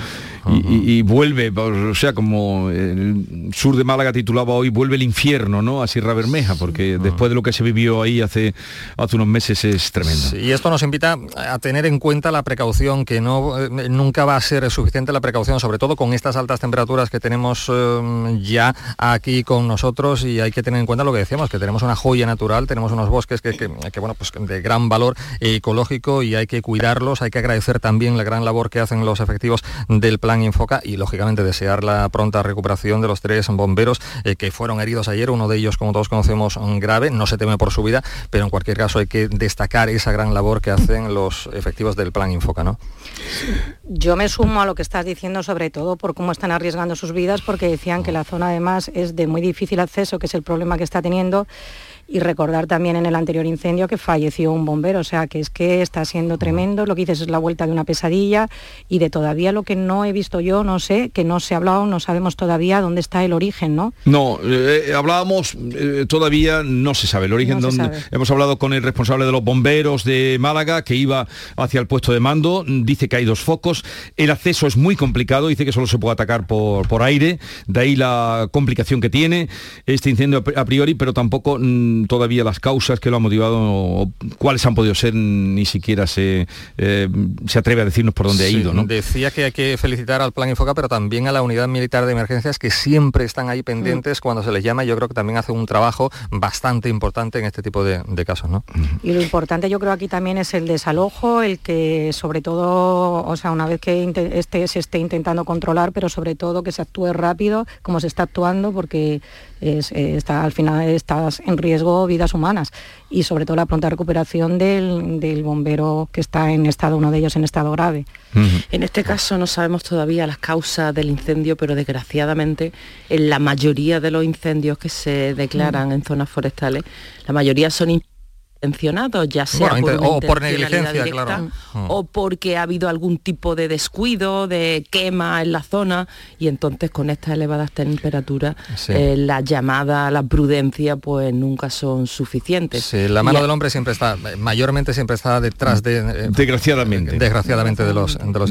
Y, vuelve, o sea, como el sur de Málaga titulaba hoy, vuelve el infierno, ¿no? A Sierra Bermeja, porque después de lo que se vivió ahí hace, hace unos meses es tremendo. y esto nos invita a tener en cuenta la precaución, que no eh, nunca va a ser suficiente la precaución, sobre todo con estas altas temperaturas que tenemos em, ya aquí con nosotros y hay que tener en cuenta lo que decíamos, que tenemos una joya natural, tenemos unos bosques que, bueno, pues de gran valor ecológico y hay que cuidarlos, hay que agradecer también la gran labor que hacen los efectivos del Plan Infoca y lógicamente desear la pronta recuperación de los tres bomberos eh, que fueron heridos ayer, uno de ellos como todos conocemos grave, no se teme por su vida, pero en cualquier caso hay que destacar esa gran labor que hacen los efectivos del Plan Infoca, ¿no? Yo me sumo a lo que estás diciendo sobre todo por cómo están arriesgando sus vidas porque decían que la zona además es de muy difícil acceso, que es el problema que está teniendo y recordar también en el anterior incendio que falleció un bombero, o sea que es que está siendo tremendo, lo que dices es la vuelta de una pesadilla y de todavía lo que no he visto yo, no sé, que no se ha hablado, no sabemos todavía dónde está el origen, ¿no? No, eh, hablábamos, eh, todavía no se sabe el origen, donde hemos hablado con el responsable de los bomberos de Málaga que iba hacia el puesto de mando, dice que hay dos focos, el acceso es muy complicado, dice que solo se puede atacar por, por aire, de ahí la complicación que tiene este incendio a priori, pero tampoco mm, todavía las causas que lo han motivado o cuáles han podido ser, ni siquiera se, eh, se atreve a decirnos por dónde ha ido. ¿no? Decía que hay que felicitar al Plan Infoca, pero también a la Unidad Militar de Emergencias que siempre están ahí pendientes cuando se les llama. Yo creo que también hace un trabajo bastante importante en este tipo de, casos. ¿no? Y lo importante yo creo aquí también es el desalojo, el que sobre todo, o sea, una vez que este, se esté intentando controlar, pero sobre todo que se actúe rápido, como se está actuando, porque eh, está, al final estás en riesgo vidas humanas y sobre todo la pronta recuperación del, bombero que está en estado, uno de ellos en estado grave. En este caso no sabemos todavía las causas del incendio, pero desgraciadamente en la mayoría de los incendios que se declaran en zonas forestales, la mayoría son intencionados, ya sea por o por negligencia, claro. Mm. o porque ha habido algún tipo de descuido, de quema en la zona, y entonces con estas elevadas temperaturas eh, la llamada, la prudencia, pues nunca son suficientes. la mano del hombre siempre está, mayormente siempre está detrás de... Eh, desgraciadamente. Desgraciadamente de los, de los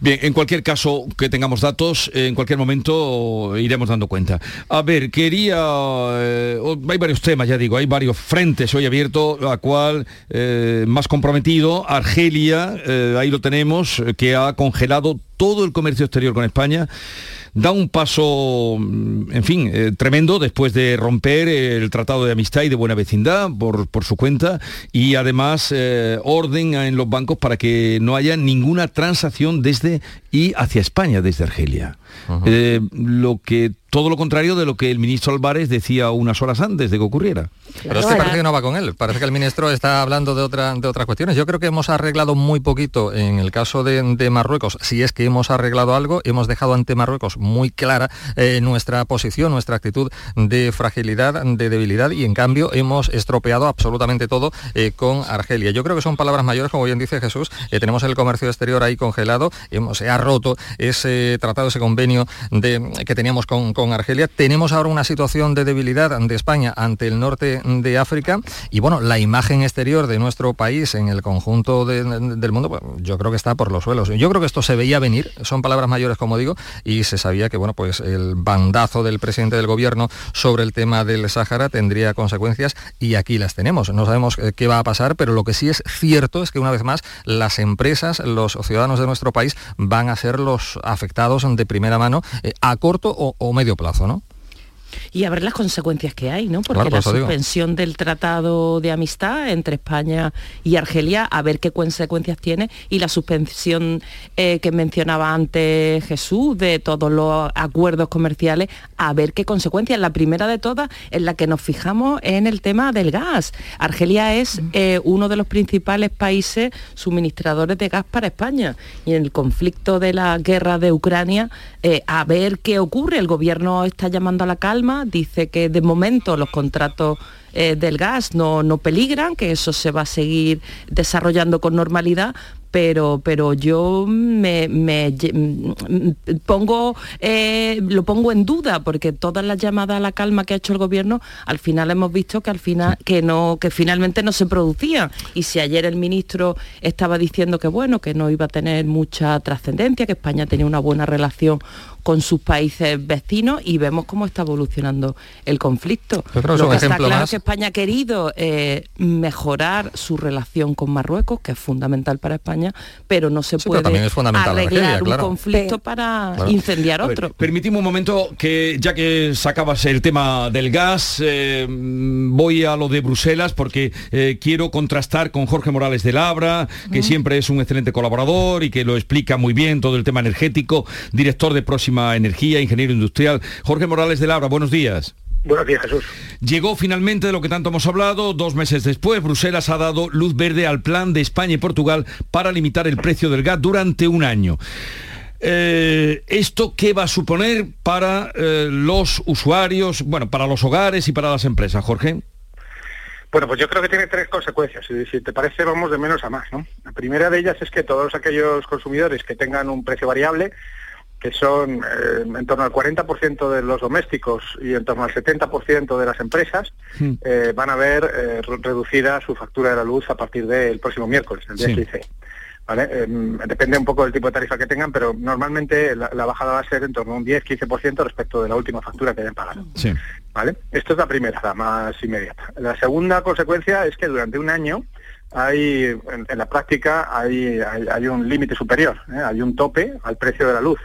Bien, en cualquier caso que tengamos datos, en cualquier momento iremos dando cuenta. A ver, quería... Eh, hay varios temas, ya digo, hay varios frentes hoy a cual eh, más comprometido, Argelia, eh, ahí lo tenemos, que ha congelado todo el comercio exterior con España da un paso, mm, en fin, eh, tremendo después de romper el Tratado de Amistad y de Buena Vecindad por, por su cuenta y además orden en los bancos para que no haya ninguna transacción desde y hacia España desde Argelia. lo que todo lo contrario de lo que el ministro Álvarez decía unas horas antes de que ocurriera. Pero es que parece que no va con él, parece que el ministro está hablando de, otra, de otras cuestiones. Yo creo que hemos arreglado muy poquito en el caso de, Marruecos, si es que hemos arreglado algo, hemos dejado ante Marruecos muy clara eh, nuestra posición, nuestra actitud de fragilidad, de debilidad y en cambio hemos estropeado absolutamente todo eh, con Argelia. Yo creo que son palabras mayores, como bien dice Jesús, eh, tenemos el comercio exterior ahí congelado, hemos, se ha roto ese tratado, ese convenio de, que teníamos con Argelia. Tenemos ahora una situación de debilidad de España ante el norte de África y bueno, la imagen exterior de nuestro país en el conjunto del mundo, pues, yo creo que está por los suelos. Yo creo que esto se veía venir son palabras mayores como digo, y se sabía que bueno, pues el bandazo del presidente del gobierno sobre el tema del Sáhara tendría consecuencias y aquí las tenemos. No sabemos eh, qué va a pasar, pero lo que sí es cierto es que una vez más las empresas, los ciudadanos de nuestro país van a ser los afectados de primera mano eh, a corto o, o medio plazo, ¿no? Y a ver las consecuencias que hay, ¿no? Porque Claro, la digo. suspensión del tratado de amistad entre España y Argelia, a ver qué consecuencias tiene, y la suspensión eh, que mencionaba antes Jesús de todos los acuerdos comerciales, a ver qué consecuencias. La primera de todas en la que nos fijamos en el tema del gas. Argelia es eh, uno de los principales países suministradores de gas para España y en el conflicto de la guerra de Ucrania, eh, a ver qué ocurre. El gobierno está llamando a la calma, dice que de momento los contratos eh, del gas no, no peligran, que eso se va a seguir desarrollando con normalidad, pero, pero yo me, mm, pongo, eh, lo pongo en duda, porque todas las llamadas a la calma que ha hecho el gobierno, al final hemos visto que al final, que no, que finalmente no se producían. Y si ayer el ministro estaba diciendo que bueno, que no iba a tener mucha trascendencia, que España tenía una buena relación con sus países vecinos y vemos cómo está evolucionando el conflicto. Yo creo Lo que está claro más. es que España ha querido eh, mejorar su relación con Marruecos, que es fundamental para España, pero no se Sí, puede también es fundamental arreglar Argelia, un claro. conflicto para Claro. incendiar ver, otro. permitidme un momento que ya que sacabas el tema del gas, eh, voy a lo de Bruselas porque eh, quiero contrastar con Jorge Morales de Labra, que siempre es un excelente colaborador y que lo explica muy bien todo el tema energético, director de Próxima Energía, ingeniero industrial. Jorge Morales de Labra, buenos días. Buenos días, Jesús. Llegó finalmente de lo que tanto hemos hablado, dos meses después, Bruselas ha dado luz verde al plan de España y Portugal para limitar el precio del gas durante un año. Eh, ¿Esto qué va a suponer para eh, los usuarios, bueno, para los hogares y para las empresas, Jorge? Bueno, pues yo creo que tiene tres consecuencias. Y si te parece, vamos de menos a más. ¿no? La primera de ellas es que todos aquellos consumidores que tengan un precio variable, que son eh, en torno al 40% de los domésticos y en torno al 70% de las empresas, eh, van a ver eh, re- reducida su factura de la luz a partir del próximo miércoles, el día Sí. 15. ¿Vale? Em, depende un poco del tipo de tarifa que tengan, pero normalmente la, la bajada va a ser en torno a un 10-15% respecto de la última factura que hayan pagado. Sí. ¿Vale? Esto es la primera, la más inmediata. La segunda consecuencia es que durante un año hay, en, en la práctica, hay, hay, hay un límite superior, hay un tope al precio de la luz.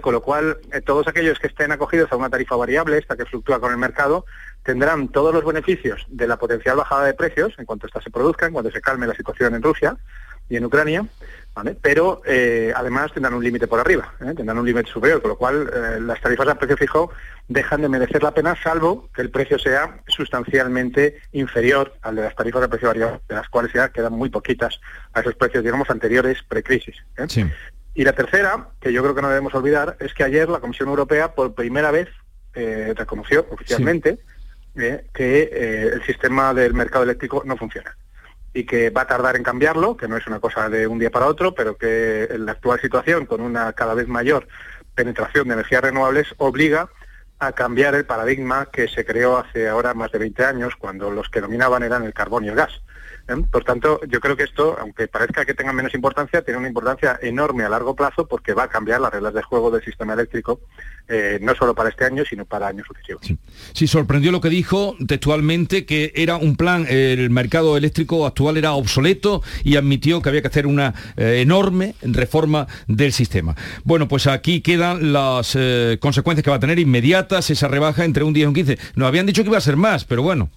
Con lo cual, eh, todos aquellos que estén acogidos a una tarifa variable, esta que fluctúa con el mercado, tendrán todos los beneficios de la potencial bajada de precios en cuanto esta se produzca, en cuanto se calme la situación en Rusia y en Ucrania, pero eh, además tendrán un límite por arriba, ¿eh? tendrán un límite superior, con lo cual las tarifas a precio fijo dejan de merecer la pena, salvo que el precio sea sustancialmente inferior al de las tarifas a precio variable, de las cuales ya quedan muy poquitas a esos precios, digamos, anteriores precrisis. Y la tercera, que yo creo que no debemos olvidar, es que ayer la Comisión Europea por primera vez eh, reconoció oficialmente eh, que eh, el sistema del mercado eléctrico no funciona y que va a tardar en cambiarlo, que no es una cosa de un día para otro, pero que en la actual situación, con una cada vez mayor penetración de energías renovables, obliga a cambiar el paradigma que se creó hace ahora más de 20 años, cuando los que dominaban eran el carbón y el gas. ¿Eh? Por tanto, yo creo que esto, aunque parezca que tenga menos importancia, tiene una importancia enorme a largo plazo porque va a cambiar las reglas de juego del sistema eléctrico, eh, no solo para este año, sino para años sucesivos. Sí, sorprendió lo que dijo textualmente que era un plan, el mercado eléctrico actual era obsoleto y admitió que había que hacer una eh, enorme reforma del sistema. Bueno, pues aquí quedan las consecuencias que va a tener inmediatas esa rebaja entre un 10 y un 15. Nos habían dicho que iba a ser más, pero bueno.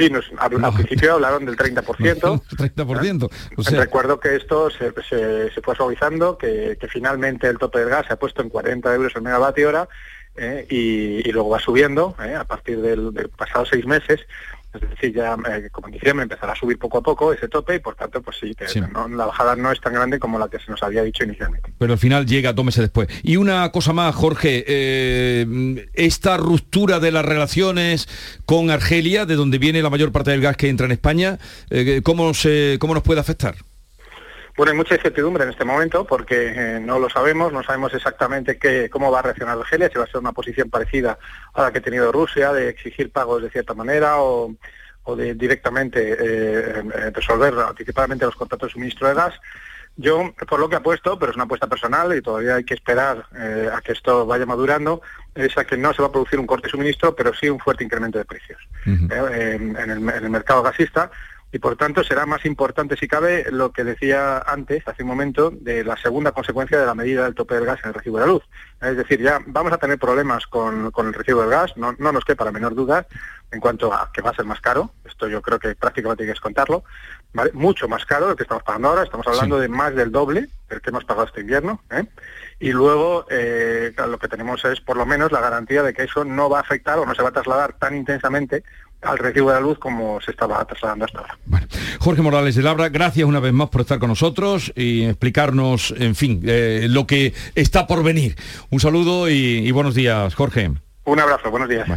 Sí, nos, al, al principio hablaron del *laughs* 30%. 30%. O sea, Recuerdo que esto se, se- se fue suavizando, que, que finalmente el tope del gas se ha puesto en 40 euros el megavatio hora eh, y, y luego va subiendo eh, a partir del, del pasados seis meses. Es decir, ya eh, como en diciembre empezará a subir poco a poco ese tope y por tanto, pues sí, que Sí. no- la bajada no es tan grande como la que se nos había dicho inicialmente. pero al final llega dos meses después. Y una cosa más, Jorge, eh, esta ruptura de las relaciones con Argelia, de donde viene la mayor parte del gas que entra en España, eh, ¿cómo, se, ¿cómo nos puede afectar? Bueno, hay mucha incertidumbre en este momento porque eh, no lo sabemos, no sabemos exactamente qué, cómo va a reaccionar Argelia, si va a ser una posición parecida a la que ha tenido Rusia, de exigir pagos de cierta manera o, o de directamente eh, eh, resolver anticipadamente los contratos de suministro de gas. Yo, por lo que apuesto, pero es una apuesta personal y todavía hay que esperar eh, a que esto vaya madurando, es a que no se va a producir un corte de suministro, pero sí un fuerte incremento de precios en el, en el mercado gasista y por tanto será más importante, si cabe, lo que decía antes, hace un momento, de la segunda consecuencia de la medida del tope del gas en el recibo de la luz. Es decir, ya vamos a tener problemas con, con el recibo del gas, no, no nos quepa la menor duda en cuanto a que va a ser más caro, esto yo creo que prácticamente hay que descontarlo, ¿vale? mucho más caro de lo que estamos pagando ahora, estamos hablando de más del doble del que hemos pagado este invierno, ¿eh? y luego eh, lo que tenemos es por lo menos la garantía de que eso no va a afectar o no se va a trasladar tan intensamente al recibo de la luz como se estaba trasladando hasta ahora. Jorge Morales de Labra, gracias una vez más por estar con nosotros y explicarnos, en fin, eh, lo que está por venir. Un saludo y, y buenos días, Jorge. Un abrazo, buenos días.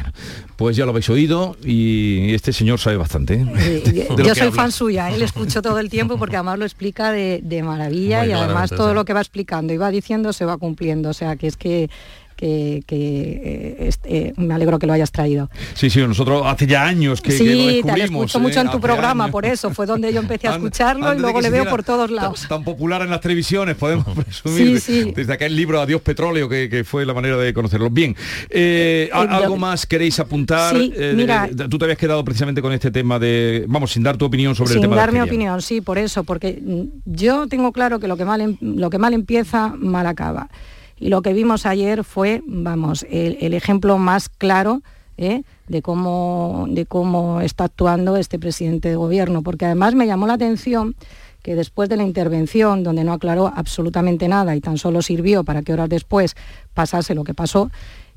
Pues ya lo habéis oído y este señor sabe bastante. ¿eh? Yo *laughs* soy habla. fan suya, él escucho todo el tiempo porque además lo explica de, de maravilla Muy y además todo sí. lo que va explicando y va diciendo se va cumpliendo. O sea que es que, que, que, eh, este, me alegro que lo hayas traído. Sí, sí, nosotros hace ya años que, que lo sí, te lo descubrimos. escucho ¿eh? mucho en tu programa, años. por eso fue donde yo empecé a *laughs* escucharlo y antes luego que le veo por todos lados. Tan, popular en las televisiones, podemos *laughs* presumir. Sí, sí. Desde aquel libro Adiós Petróleo, que, que fue la manera de conocerlo. Bien, eh, ¿a- Eh, ¿algo más queréis apuntar? Eh, mira- eh, tú te habías quedado precisamente con este tema de, vamos, sin dar tu opinión sobre el Sin tema dar de mi opinión, sí, por eso, porque yo tengo claro que lo que mal, em- lo que mal empieza, mal acaba. Y lo que vimos ayer fue, vamos, el, ejemplo más claro ¿eh? de, cómo, de cómo está actuando este presidente de gobierno, porque además me llamó la atención que después de la intervención, donde no aclaró absolutamente nada y tan solo sirvió para que horas después pasase lo que pasó,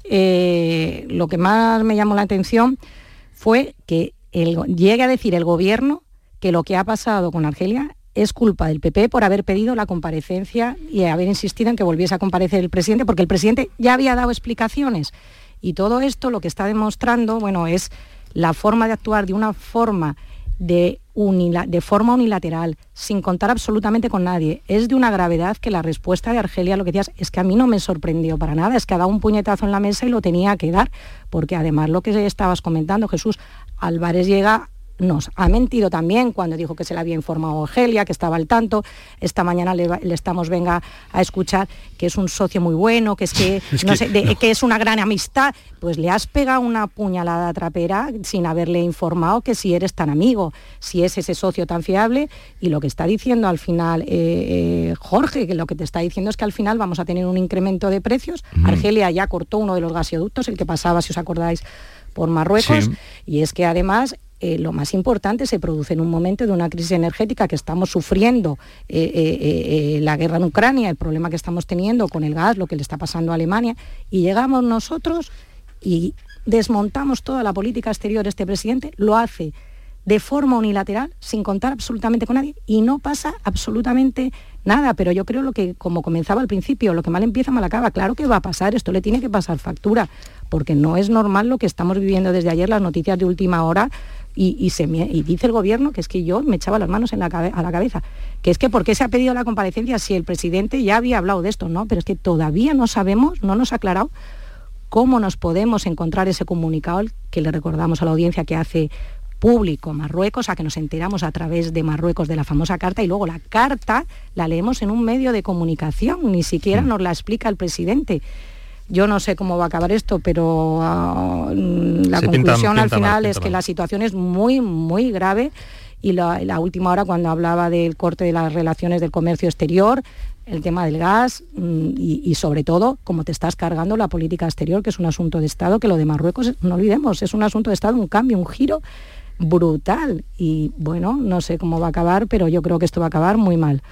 eh, lo que más me llamó la atención fue que llegue a decir el gobierno que lo que ha pasado con Argelia es culpa del PP por haber pedido la comparecencia y haber insistido en que volviese a comparecer el presidente, porque el presidente ya había dado explicaciones. Y todo esto lo que está demostrando, bueno, es la forma de actuar de una forma de, de forma unilateral, sin contar absolutamente con nadie. Es de una gravedad que la respuesta de Argelia, lo que decías, es que a mí no me sorprendió para nada, es que ha dado un puñetazo en la mesa y lo tenía que dar, porque además lo que estabas comentando, Jesús, Álvarez llega nos ha mentido también cuando dijo que se le había informado a Argelia, que estaba al tanto. Esta mañana le, estamos venga a escuchar que es un socio muy bueno, que es que, *laughs* Es no que- sé, de- no. que es una gran amistad. Pues le has pegado una puñalada trapera sin haberle informado que si eres tan amigo, si es ese socio tan fiable. Y lo que está diciendo al final eh, eh, Jorge, que lo que te está diciendo es que al final vamos a tener un incremento de precios. Argelia ya cortó uno de los gasoductos, el que pasaba, si os acordáis, por Marruecos. Sí. Y es que además eh, lo más importante se produce en un momento de una crisis energética que estamos sufriendo, eh, eh, la guerra en Ucrania, el problema que estamos teniendo con el gas, lo que le está pasando a Alemania, y llegamos nosotros y desmontamos toda la política exterior este presidente, lo hace de forma unilateral, sin contar absolutamente con nadie, y no pasa absolutamente nada. Pero yo creo lo que, como comenzaba al principio, lo que mal empieza, mal acaba. Claro que va a pasar, esto le tiene que pasar factura, porque no es normal lo que estamos viviendo desde ayer, las noticias de última hora, y, y se me- y dice el gobierno que es que yo me echaba las manos en la cabe- a la cabeza, que es que ¿por qué se ha pedido la comparecencia si el presidente ya había hablado de esto? No, pero es que todavía no sabemos, no nos ha aclarado cómo nos podemos encontrar ese comunicado que le recordamos a la audiencia que hace público Marruecos, a que nos enteramos a través de Marruecos de la famosa carta y luego la carta la leemos en un medio de comunicación, ni siquiera nos la explica el presidente. Yo no sé cómo va a acabar esto, pero ah, mm, la conclusión al pinta final es que mal. la situación es muy, muy grave y la, la última hora cuando hablaba del corte de las relaciones del comercio exterior, el tema del gas mm, y, y sobre todo cómo te estás cargando la política exterior, que es un asunto de Estado, que lo de Marruecos, no olvidemos, es un asunto de Estado, un cambio, un giro brutal. Y bueno, no sé cómo va a acabar, pero yo creo que esto va a acabar muy mal.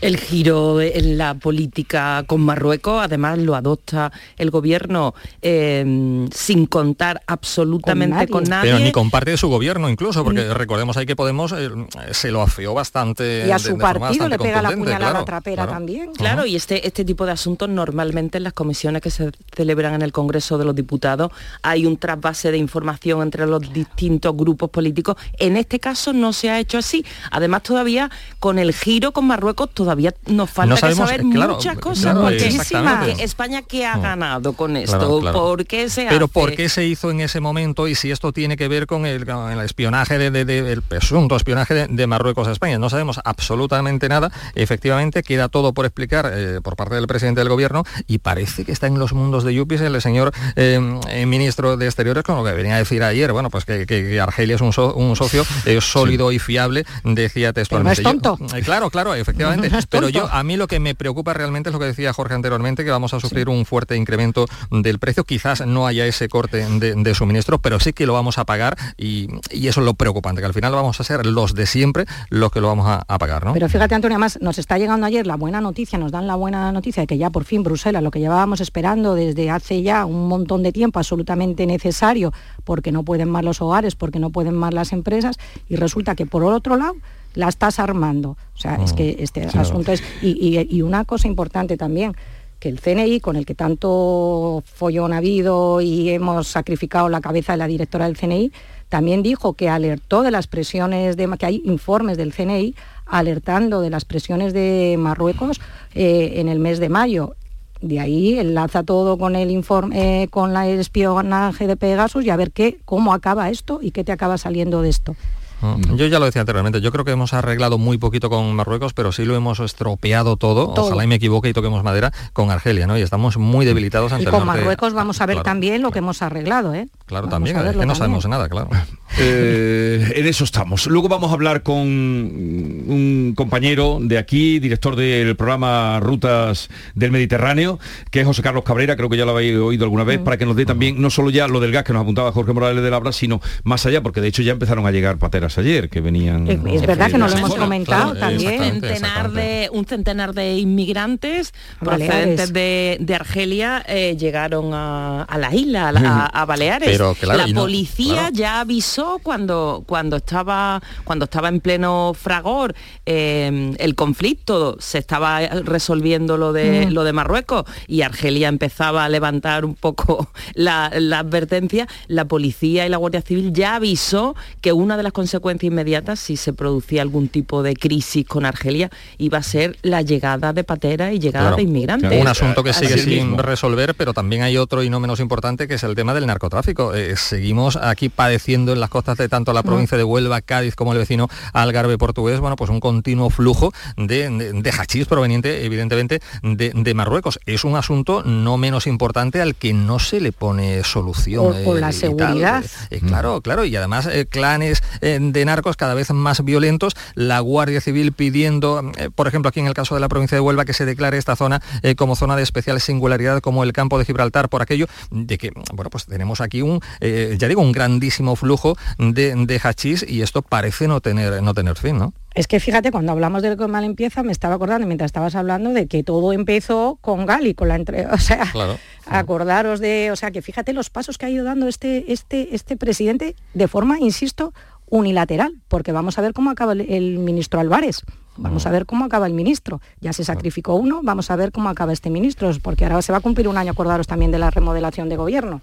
El giro en la política con Marruecos, además lo adopta el gobierno eh, sin contar absolutamente con nadie. Pero ni con parte de su gobierno incluso, porque recordemos ahí que Podemos eh, se lo afeó bastante. Y a su de partido le pega la puñalada claro, trapera claro. también. Claro, y este, este tipo de asuntos normalmente en las comisiones que se celebran en el Congreso de los Diputados hay un trasvase de información entre los distintos grupos políticos. En este caso no se ha hecho así. Además todavía con el giro con Marruecos todavía nos falta No que saber eh, claro, muchas cosas. claro, porque exactamente. España qué ha Mm. ganado con esto, Claro, claro. ¿por qué se Pero hace? ¿por qué se hizo en ese momento y si esto tiene que ver con el, con el espionaje, de, de- de- el presunto espionaje de, de Marruecos a España? No sabemos absolutamente nada. Efectivamente, queda todo por explicar eh, por parte del presidente del gobierno y parece que está en los mundos de Yupis el señor eh, eh, ministro de Exteriores con lo que venía a decir ayer, bueno, pues que, que- que Argelia es un, so- un socio eh, sólido y fiable, decía textualmente. Pero no es Yo- tonto. eh, claro, claro, efectivamente. Pero yo, a mí lo que me preocupa realmente es lo que decía Jorge anteriormente, que vamos a sufrir un fuerte incremento del precio. Quizás no haya ese corte de, de suministro, pero sí que lo vamos a pagar y, y eso es lo preocupante, que al final vamos a ser los de siempre los que lo vamos a, a pagar, ¿no? Pero fíjate, Antonio, más nos está llegando ayer la buena noticia, nos dan la buena noticia de que ya por fin Bruselas, lo que llevábamos esperando desde hace ya un montón de tiempo, absolutamente necesario, porque no pueden más los hogares, porque no pueden más las empresas, y resulta que por otro lado la estás armando. O sea, es que este asunto es... Y, y- y una cosa importante también, que el CNI, con el que tanto follón ha habido y hemos sacrificado la cabeza de la directora del CNI, también dijo que alertó de las presiones, de, que hay informes del CNI alertando de las presiones de Marruecos eh, en el mes de mayo. De ahí enlaza todo con el informe, eh, con la- el espionaje de Pegasus y a ver qué, cómo acaba esto y qué te acaba saliendo de esto. Mm. Yo ya lo decía anteriormente, yo creo que hemos arreglado muy poquito con Marruecos, pero sí lo hemos estropeado todo, Todo. ojalá y me equivoque y toquemos madera, con Argelia, ¿no? Y estamos muy debilitados ante Y el con norte. Marruecos vamos a ver Claro, también lo que hemos arreglado, ¿eh? Claro, Vamos también, a es verlo que no también. sabemos nada, claro. *laughs* Eh, en eso estamos. Luego vamos a hablar con un compañero de aquí, director del programa Rutas del Mediterráneo, que es José Carlos Cabrera, creo que ya lo habéis oído alguna vez, para que nos dé también no solo ya lo del gas que nos apuntaba Jorge Morales de Labra, sino más allá, porque de hecho ya empezaron a llegar pateras ayer, que venían... Es- es verdad que no lo de hemos zona. comentado Claro, también. exactamente, centenar de, un centenar de inmigrantes Baleares. procedentes de, de Argelia eh, llegaron a, a las islas, a, la- a- a *laughs* Baleares. Pero, claro, la no- policía claro. ya avisó cuando, cuando, estaba, cuando estaba en pleno fragor eh, el conflicto, se estaba resolviendo lo de, Mm. lo de Marruecos y Argelia empezaba a levantar un poco *laughs* la, la advertencia, la policía y la Guardia Civil ya avisó que una de las consecuencias inmediatas, si se producía algún tipo de crisis con Argelia, iba a ser la llegada de pateras y llegada Claro. de inmigrantes. Un asunto que sigue Así sin mismo. resolver, pero también hay otro y no menos importante que es el tema del narcotráfico. Eh, seguimos aquí padeciendo en las costas de tanto la provincia de Huelva, Cádiz como el vecino Algarve portugués, bueno, pues un continuo flujo de, de, de hachís proveniente, evidentemente, de, de Marruecos. Es un asunto no menos importante al que no se le pone solución. Por- por la tal. seguridad. Eh, claro, claro, y además eh, clanes eh, de narcos cada vez más violentos, la Guardia Civil pidiendo, eh, por ejemplo, aquí en el caso de la provincia de Huelva, que se declare esta zona eh, como zona de especial singularidad, como el campo de Gibraltar, por aquello de que, bueno, pues tenemos aquí un, eh, ya digo, un grandísimo flujo de, de hachís y esto parece no tener, no tener fin, ¿no? Es que fíjate, cuando hablamos de lo mal empieza, me estaba acordando mientras estabas hablando de que todo empezó con Gali, con la entre... O sea, Claro. acordaros de. O sea, que fíjate los pasos que ha ido dando este, este, este presidente de forma, insisto, unilateral, porque vamos a ver cómo acaba el, el ministro Álvarez. Vamos a ver cómo acaba el ministro. Ya se sacrificó uno, vamos a ver cómo acaba este ministro, porque ahora se va a cumplir un año, acordaros también de la remodelación de gobierno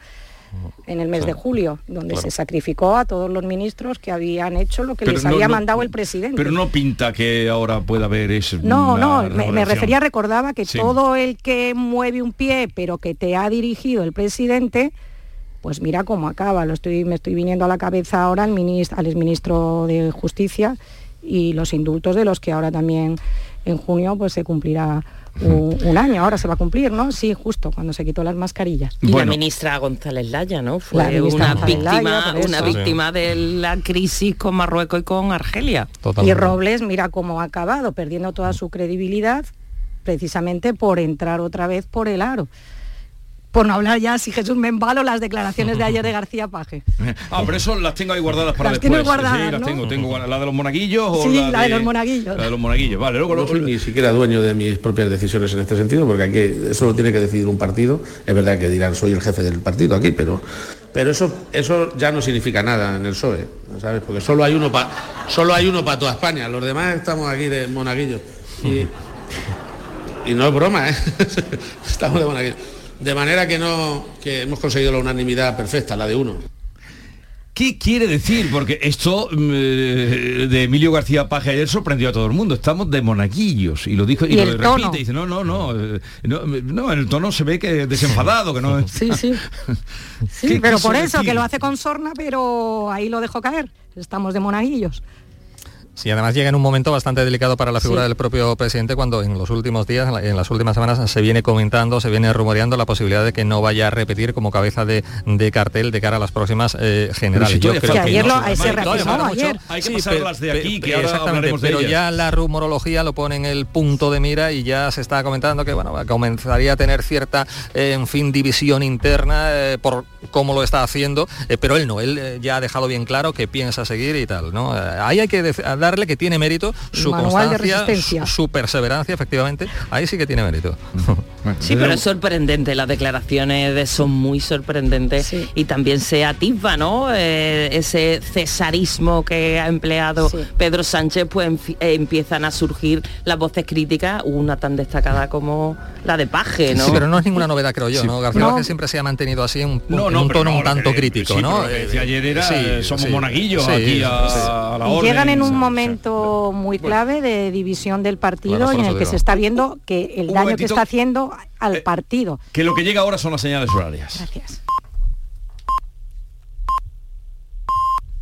en el mes de julio, donde Claro. se sacrificó a todos los ministros que habían hecho lo que Pero les no- había no- mandado el presidente. Pero no pinta que ahora pueda haber eso. No, no, me, me refería, recordaba que Sí. todo el que mueve un pie, pero que te ha dirigido el presidente, pues mira cómo acaba. Lo estoy, me estoy viniendo a la cabeza ahora al ministro, al exministro de Justicia y los indultos de los que ahora también en junio pues se cumplirá un, un año. Ahora se va a cumplir, ¿no? Sí, justo cuando se quitó las mascarillas. Y la ministra González Laya, ¿no? Fue una González víctima, Laya, una víctima de la crisis con Marruecos y con Argelia. Y Robles, mira cómo ha acabado, perdiendo toda su credibilidad precisamente por entrar otra vez por el aro. Por no hablar ya, si Jesús me embalo, las declaraciones de ayer de García Paje. Ah, pero eso las tengo ahí guardadas para Las después. tienes guardadas, sí, las ¿no? tengo, tengo. ¿La de los monaguillos o Sí, la, la de los monaguillos. La de los monaguillos, vale. Luego, no soy ni siquiera dueño de mis propias decisiones en este sentido, porque aquí eso lo tiene que decidir un partido. Es verdad que dirán soy el jefe del partido aquí, pero pero eso eso ya no significa nada en el PSOE, ¿sabes? Porque solo hay uno para solo hay uno para toda España. Los demás estamos aquí de monaguillos. Y, y no es broma, ¿eh? *laughs* estamos de monaguillos. De manera que no que hemos conseguido la unanimidad perfecta, la de uno. ¿Qué quiere decir? Porque esto mm, eh, de Emilio García Paje ayer sorprendió a todo el mundo. Estamos de monaguillos. Y lo dijo y, Y lo repite. tono. Dice, no, no, no, eh, no. No, en el tono se ve que desenfadado, que no. Sí, sí. *laughs* Sí, ¿Qué pero por eso, decir? que lo hace con sorna, pero ahí lo dejó caer. Estamos de monaguillos. Sí, además llega en un momento bastante delicado para la figura Sí. del propio presidente cuando en los últimos días, en la- en las últimas semanas, se viene comentando, se viene rumoreando la posibilidad de que no vaya a repetir como cabeza de, de cartel de cara a las próximas eh, generales. si que ayer no. lo- se reafirmó ayer. Hay que Sí, pasarlas de aquí, que ahora exactamente, de pero ellas. ya la rumorología lo pone en el punto de mira y ya se está comentando que bueno comenzaría a tener cierta eh, en fin división interna eh, por cómo lo está haciendo eh, pero él no él eh, ya ha dejado bien claro que piensa seguir y tal no Eh, ahí hay que darle que tiene mérito su Manual constancia su, su perseverancia efectivamente ahí sí que tiene mérito *laughs* Sí, pero es sorprendente, las declaraciones de son muy sorprendentes y también se atisba, ¿no? Eh, ese cesarismo que ha empleado Pedro Sánchez, pues eh, empiezan a surgir las voces críticas, una tan destacada como la de Paje, ¿no? Sí, pero no es ninguna novedad, creo yo, Sí. ¿no? García No. Márquez siempre se ha mantenido así, un, No, en no, un tono no, un tanto que- crítico, sí, ¿no? ayer era, somos monaguillos aquí a- a la orden. llegan en un momento muy clave de división del partido y en el que se está viendo que el Un daño que está haciendo al partido. Que lo que llega ahora son las señales horarias. Gracias.